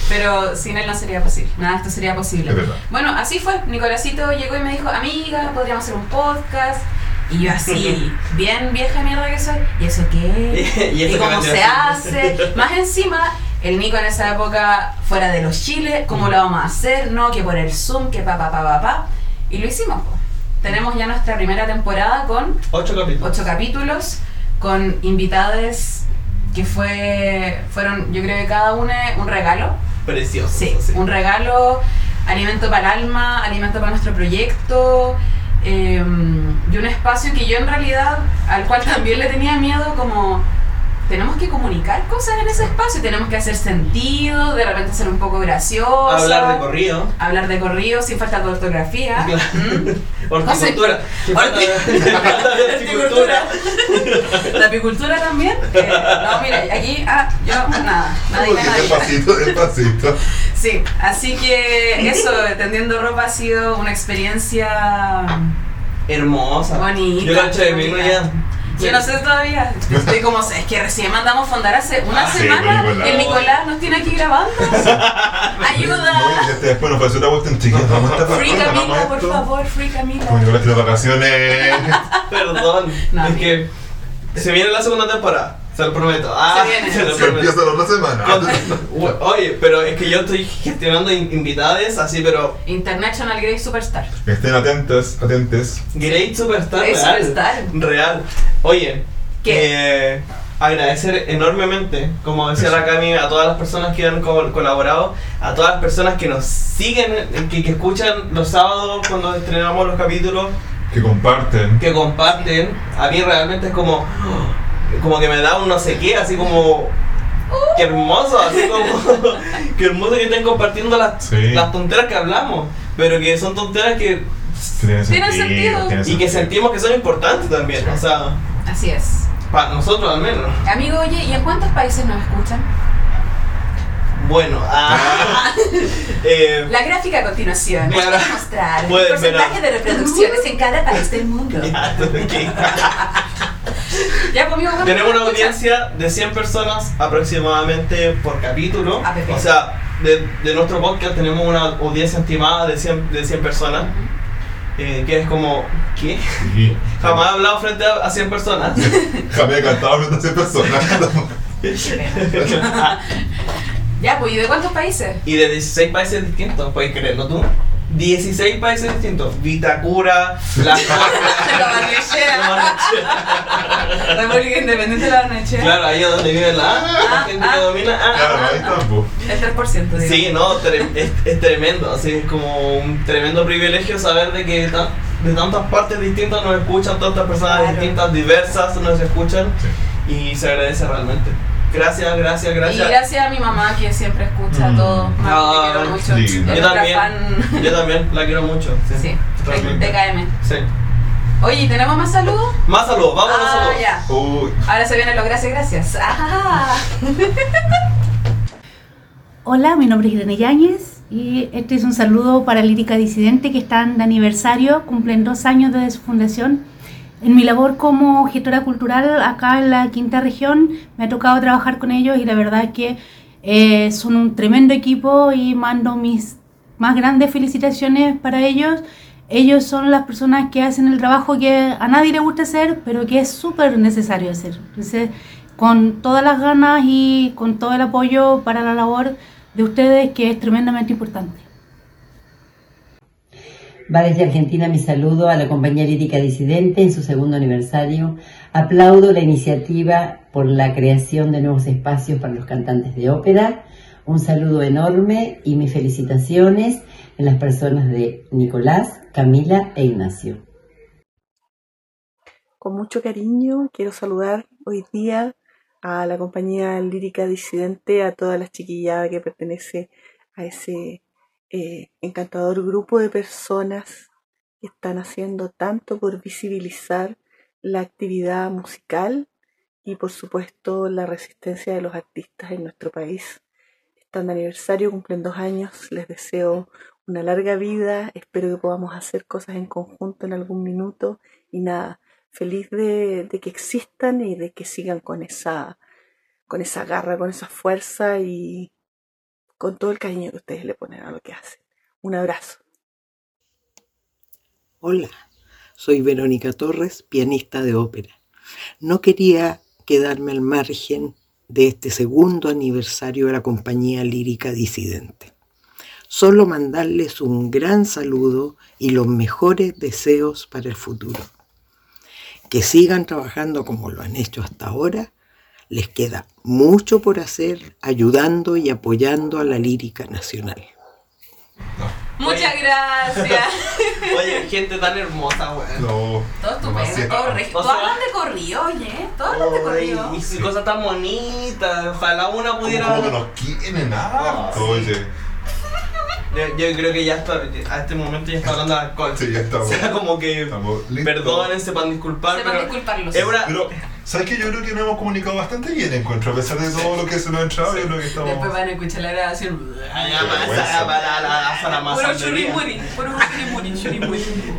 C: Pero sin él no sería posible. Nada, esto sería posible.
B: Es verdad.
C: Bueno, así fue. Nicolásito llegó y me dijo, amiga, podríamos hacer un podcast. Y yo así, bien vieja mierda que soy. ¿Y eso qué?
A: ¿Y eso qué
C: cómo se
A: a
C: hace? Más encima, el Nico en esa época, fuera de los chiles, ¿cómo lo vamos a hacer? No, que por el Zoom, que pa, pa, pa, pa, pa. Y lo hicimos. Tenemos ya nuestra primera temporada con
A: Ocho capítulos.
C: ocho capítulos, con invitades que fue, fueron, yo creo que cada una un regalo.
A: Precioso.
C: Sí, un regalo, alimento para el alma, alimento para nuestro proyecto eh, y un espacio que yo en realidad, al cual también le tenía miedo como tenemos que comunicar cosas en ese espacio, tenemos que hacer sentido, de repente ser un poco gracioso.
A: Hablar de corrido.
C: Hablar de corrido sin falta de ortografía. ¿Mm?
A: Horticultura. Horticultura.
C: La apicultura también. Eh, no, mira, aquí, ah, yo nada, nadie me nadie.
B: Despacito, despacito.
C: Sí, así que eso, tendiendo ropa ha sido una experiencia
A: Hermosa.
C: bonita.
A: Yo la eché de menos ya.
C: Yo no sé todavía. Estoy como, es que recién mandamos fondar hace una
B: Ah, sí,
C: semana.
B: pues, Nicolás.
C: el Nicolás nos tiene aquí grabando. Ayuda.
B: Después nos ofreció otra cuestión, chiquillos, vamos a estar
C: Free Camila, por favor, Free Camila.
B: Como Nicolás tiene vacaciones.
A: Perdón. es que se viene la segunda temporada. Se lo prometo. Ah,
C: Se viene.
A: lo
B: Se
A: prometo.
B: empieza la otra semana.
A: Oye, pero es que yo estoy gestionando in- invitades así, pero
C: International Grey Superstar.
B: Estén atentos, atentes.
A: Great Superstar
C: Great
A: real.
C: Superstar.
A: Real. Oye,
C: ¿Qué?
A: eh, agradecer enormemente, como decía la Cami, a todas las personas que han co- colaborado, a todas las personas que nos siguen, eh, que, que escuchan los sábados cuando estrenamos los capítulos,
B: Que comparten.
A: que comparten. A mí realmente es como, como que me da un no sé qué, así como Qué hermoso, así como. Qué hermoso que estén compartiendo las,
B: Sí.
A: las tonteras que hablamos. Pero que son tonteras que.
B: Tiene
C: Tiene sentido.
B: tiene
A: Y que
B: sentido.
A: sentimos que son importantes también. O sea,
C: Así es.
A: para nosotros al menos.
C: Amigo, oye, ¿y en cuántos países nos escuchan?
A: Bueno, ah, eh,
C: La gráfica a continuación
A: Claro.
C: voy a mostrar el porcentaje de reproducciones en cada país del mundo. Ya, conmigo, ¿cuántos
A: Tenemos una
C: nos
A: audiencia de 100 personas aproximadamente por capítulo.
C: Ah, perfecto.
A: O sea, de, de nuestro podcast tenemos una audiencia estimada de 100, de 100 personas. eh, que es como, ¿qué?
B: Sí.
A: Jamás he hablado frente a, a 100 personas.
B: Jamás he cantado frente a 100 personas.
C: Ya, pues, ¿y de cuántos países?
A: y de 16 países distintos, puedes creerlo tú. 16 países distintos. Vitacura,
C: La Barnechea. República Independiente de la Barnechea.
A: Claro, ahí es donde vive la, la gente que domina. ah,
B: Claro,
A: ah,
B: ahí
A: ah.
B: está, po.
C: El 3%, digamos.
A: Sí, no, tre- es, es tremendo, así es como un tremendo privilegio saber de que ta- de tantas partes distintas nos escuchan, tantas personas
C: Claro.
A: distintas, diversas nos escuchan y se agradece realmente. Gracias, gracias,
C: Y
A: gracias.
C: gracias a mi mamá que siempre escucha
B: Mm.
C: todo. Mami, te quiero mucho.
A: Yo también,
C: fan.
A: yo también la quiero mucho. Sí,
C: Sí. TKM.
A: Sí.
C: Oye, ¿y ¿tenemos más saludos?
A: Más saludos, vamos a los
C: Ah,
A: saludos.
C: ya.
B: Uy,
C: Ahora se vienen los gracias, gracias. Ah.
P: Hola, mi nombre es Irene Yáñez y este es un saludo para Lírica Disidente que están de aniversario, cumplen dos años desde su fundación. En mi labor como gestora cultural acá en la quinta región me ha tocado trabajar con ellos y la verdad es que eh, son un tremendo equipo y mando mis más grandes felicitaciones para ellos. Ellos son las personas que hacen el trabajo que a nadie le gusta hacer, pero que es súper necesario hacer. Entonces, con todas las ganas y con todo el apoyo para la labor de ustedes, que es tremendamente importante.
Q: Va desde Argentina mi saludo a la compañía lírica disidente en su segundo aniversario. Aplaudo la iniciativa por la creación de nuevos espacios para los cantantes de ópera. Un saludo enorme y mis felicitaciones en las personas de Nicolás, Camila e Ignacio.
R: Con mucho cariño quiero saludar hoy día a la compañía lírica disidente, a todas las chiquilladas que pertenece a ese eh, encantador grupo de personas que están haciendo tanto por visibilizar la actividad musical y por supuesto la resistencia de los artistas en nuestro país. Están de aniversario, cumplen dos años, les deseo una larga vida, espero que podamos hacer cosas en conjunto en algún minuto. Y nada, feliz de, de que existan y de que sigan con esa, con esa garra, con esa fuerza y con todo el cariño que ustedes le ponen a lo que hacen. Un abrazo.
S: Hola, soy Verónica Torres, pianista de ópera. No quería quedarme al margen de este segundo aniversario de la compañía lírica disidente. Solo mandarles un gran saludo y los mejores deseos para el futuro. Que sigan trabajando como lo han hecho hasta ahora. Les queda mucho por hacer ayudando y apoyando a la lírica nacional.
C: Muchas gracias.
A: Oye, gente tan hermosa, weón.
B: no.
C: Todo estupendo, todo regio. Todos hablan de corrido, oye. Todos hablan de corrido.
A: Y cosas tan bonitas. Ojalá una pudiera.
B: Como que nos quieren harto, oye.
A: Yo, yo creo que ya está, a este momento ya está hablando de alcohol.
B: Sí, ya estamos.
A: O sea, como que. Perdónense, sepan disculpar.
C: Sepan
A: pero
C: disculparlos.
A: Es una,
B: Pero, ¿sabes qué? Yo creo que nos hemos comunicado bastante bien, encuentro. A pesar de todo lo que se nos ha entrado, yo creo que estamos.
C: Después van a escuchar la grabación.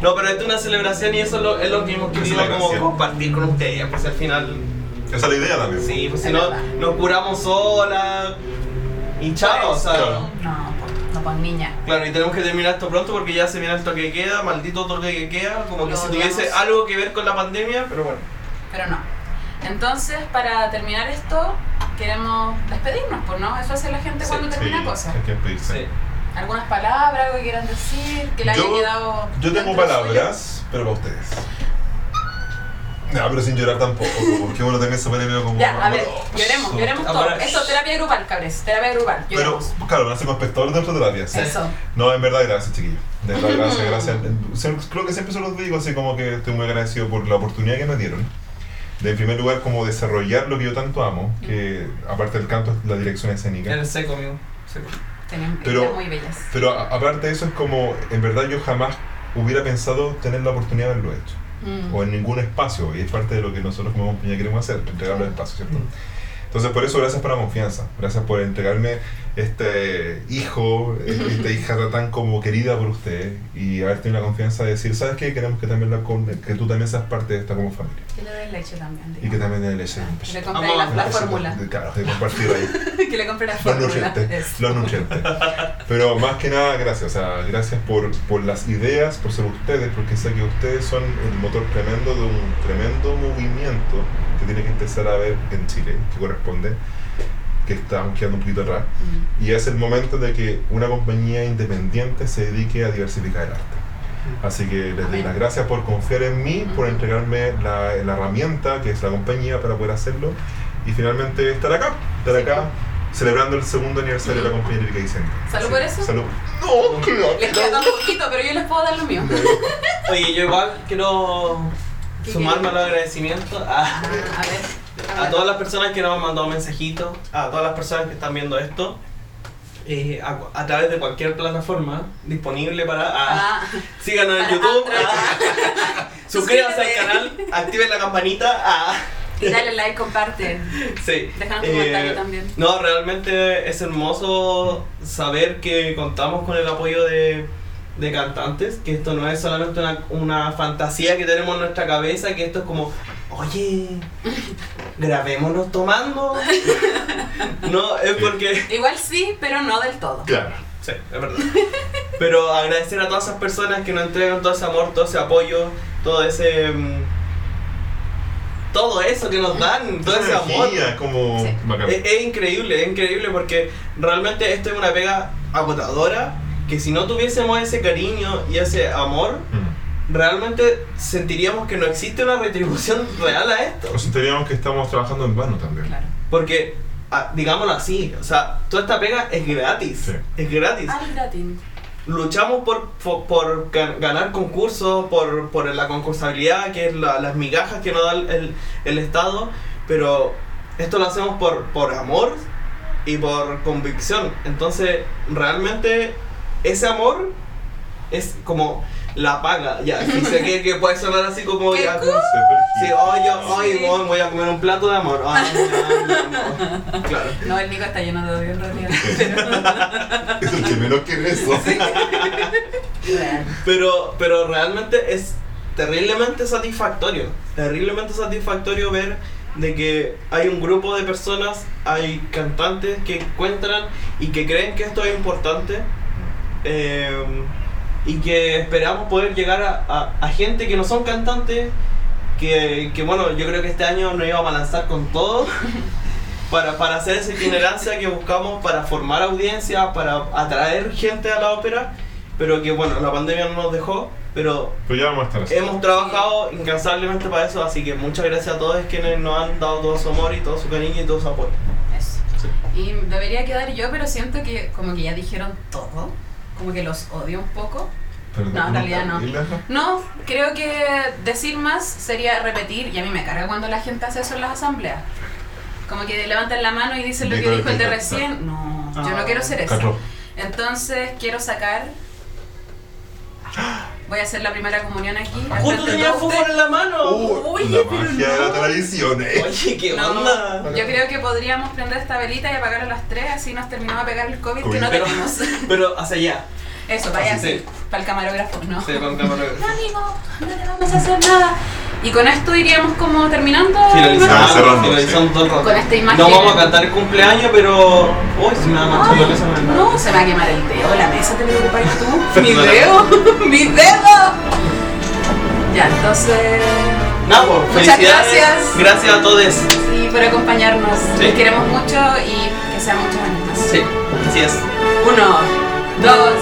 A: No, pero esto es una celebración y eso es lo, es lo que hemos querido como compartir con ustedes. Pues al final.
B: Esa es la idea también.
A: Sí, pues si no, nos curamos sola. Y chao, o sea.
B: Claro.
C: No, pues, no, pues niña.
A: Claro, y tenemos que terminar esto pronto porque ya se viene el toque que queda, maldito toque que queda, como que si tuviese algo que ver con la pandemia, pero bueno.
C: Pero no. Entonces, para terminar esto, queremos despedirnos, pues, ¿no? Eso hace la gente cuando termina cosas.
B: hay que despedirse.
C: Algunas palabras, algo que quieran decir, que le haya
B: Yo-
C: quedado.
B: Yo tengo palabras, pero para ustedes. No, pero sin llorar tampoco, porque uno también se pone medio como.
C: Ya, a ver, lloremos, lloremos todo.
B: para-
C: Esto, terapia grupal, cabres, terapia grupal.
B: Pero, claro, ser como espectadores de terapia. sí.
C: Eso.
B: No, en verdad, gracias, chiquillos. De verdad, gracias, gracias. Creo que siempre se los digo, así como que estoy muy agradecido por la oportunidad que me dieron. De en primer lugar como desarrollar lo que yo tanto amo, que aparte del canto es la dirección escénica.
A: El seco, amigo. Seco.
C: Tenemos
B: Pero-
C: muy bellas.
B: Pero a- aparte de eso es como, en verdad yo jamás hubiera pensado tener la oportunidad de haberlo hecho.
C: Mm.
B: O en ningún espacio, y es parte de lo que nosotros como compañía queremos hacer, entregar los espacios, ¿cierto? Entonces por eso gracias por la confianza, gracias por entregarme este hijo, esta hija tan como querida por usted y haber tenido la confianza de decir, ¿sabes qué? Queremos que también la con- que tú también seas parte de esta como familia.
C: Que le dé leche también.
B: Y que también de leche.
C: Que le compre la, la fórmula.
B: Claro, de compartir ahí.
C: que le compre la
B: Los
C: fórmula.
B: nutrientes,
C: Eso.
B: los nutrientes. Pero más que nada, gracias. O sea, gracias por, por las ideas, por ser ustedes, porque sé que ustedes son el motor tremendo de un tremendo movimiento que tiene que empezar a ver en Chile, que corresponde, que estamos quedando un poquito atrás. Y es el momento de que una compañía independiente se dedique a diversificar el arte. Así que les doy las gracias por confiar en mí, por entregarme la, la herramienta que es la compañía para poder hacerlo y finalmente estar acá, estar acá celebrando el segundo aniversario de la compañía Lírica Vicente.
C: ¿Salud por eso?
B: Salud. No, claro.
C: Les queda tan poquito, pero yo les puedo dar lo mío.
A: Oye, yo igual quiero
C: ¿Qué
A: sumarme
C: quieres?
A: al agradecimiento a,
C: A ver.
A: a todas las personas que nos han mandado mensajitos, a todas las personas que están viendo esto. eh, a, a través de cualquier plataforma disponible para. ah,
C: Ah.
A: síganos en YouTube. Ah, suscríbanse al canal, activen la campanita. ah,
C: Y dale like, comparte.
A: Sí.
C: Tu
A: Eh,
C: comentario también.
A: No, realmente es hermoso saber que contamos con el apoyo de, de cantantes, que esto no es solamente una, una fantasía que tenemos en nuestra cabeza, que esto es como, oye, grabémonos tomando. No, es porque...
C: Igual sí, pero no del todo.
B: Claro.
A: Sí, es verdad. Pero agradecer a todas esas personas que nos entregan todo ese amor, todo ese apoyo, todo ese... mm, todo eso que nos dan, todo ese
B: Esa
A: amor.
B: energía, como.
A: Es, es increíble, es increíble porque realmente esto es una pega agotadora que si no tuviésemos ese cariño y ese amor, realmente sentiríamos que no existe una retribución real a esto.
B: O sentiríamos que estamos trabajando en vano también.
A: Porque, ah, digámoslo así, o sea, toda esta pega es gratis. Es gratis.
C: Al gratis.
A: Luchamos por, por, por gan- ganar concursos, por, por la concursabilidad, que es la- las migajas que nos da el, el- el Estado, pero esto lo hacemos por, por amor y por convicción. Entonces, realmente ese amor es como la paga, ya. Si sé que, que puede sonar así como ya. como- Sí, hoy yo hoy voy- voy a comer un plato de amor. Ay, ay, amor. Claro.
C: No, el Nico está lleno de odio en realidad.
B: Es el que menos quiere eso.
A: Pero, pero realmente es terriblemente satisfactorio. Terriblemente satisfactorio ver de que hay un grupo de personas, hay cantantes que encuentran y que creen que esto es importante. Eh, y que esperamos poder llegar a, a- a gente que no son cantantes, que, que, bueno, yo creo que este año nos íbamos a lanzar con todo para, para hacer esa itinerancia que buscamos, para formar audiencia, para atraer gente a la ópera, pero que bueno, la pandemia no nos dejó, pero
B: Pero ya vamos a estar así.
A: hemos trabajado incansablemente para eso, así que muchas gracias a todos quienes nos han dado todo su amor y todo su cariño y todo su apoyo.
C: Eso. Y debería quedar yo, pero siento que como que ya dijeron todo. Como que los odio un poco.
B: Pero
C: No, en realidad no. No, creo que decir más sería repetir, y a mí me carga cuando la gente hace eso en las asambleas. Como que levantan la mano y dicen lo que
B: Dijo
C: el de recién. No, yo no
B: Ah.
C: quiero ser eso. Entonces quiero sacar. Voy a hacer la primera comunión aquí.
A: Justo tenía fútbol en la mano.
B: Uh, la magia de la tradición, eh.
A: Oye, qué
C: No,
A: onda.
C: yo creo que podríamos prender esta velita y apagarla a las 3, así nos terminamos de pegar el COVID, que no
A: Pero-
C: tenemos.
A: Pero hacia allá.
C: Eso, vaya
A: Así,
C: así, para el camarógrafo, ¿no?
A: Sí, con camarógrafo.
C: No, amigo, no le vamos a hacer nada. Y con esto iríamos como terminando.
A: Finalizando,
B: cerrando,
A: finalizando todo el rato.
C: Con esta imagen.
A: No vamos a cantar el cumpleaños, pero. Uy, se me va a manchar la mesa. me-
C: No, se me va a quemar el dedo, la mesa, te preocupas tú. Mi dedo, mi dedo. Ya, entonces.
A: Pues,
C: Muchas gracias.
A: Gracias a todos.
C: Sí, por acompañarnos.
A: Sí.
C: Les queremos mucho y que sean muchos años más.
A: Sí, así es.
C: Uno, dos,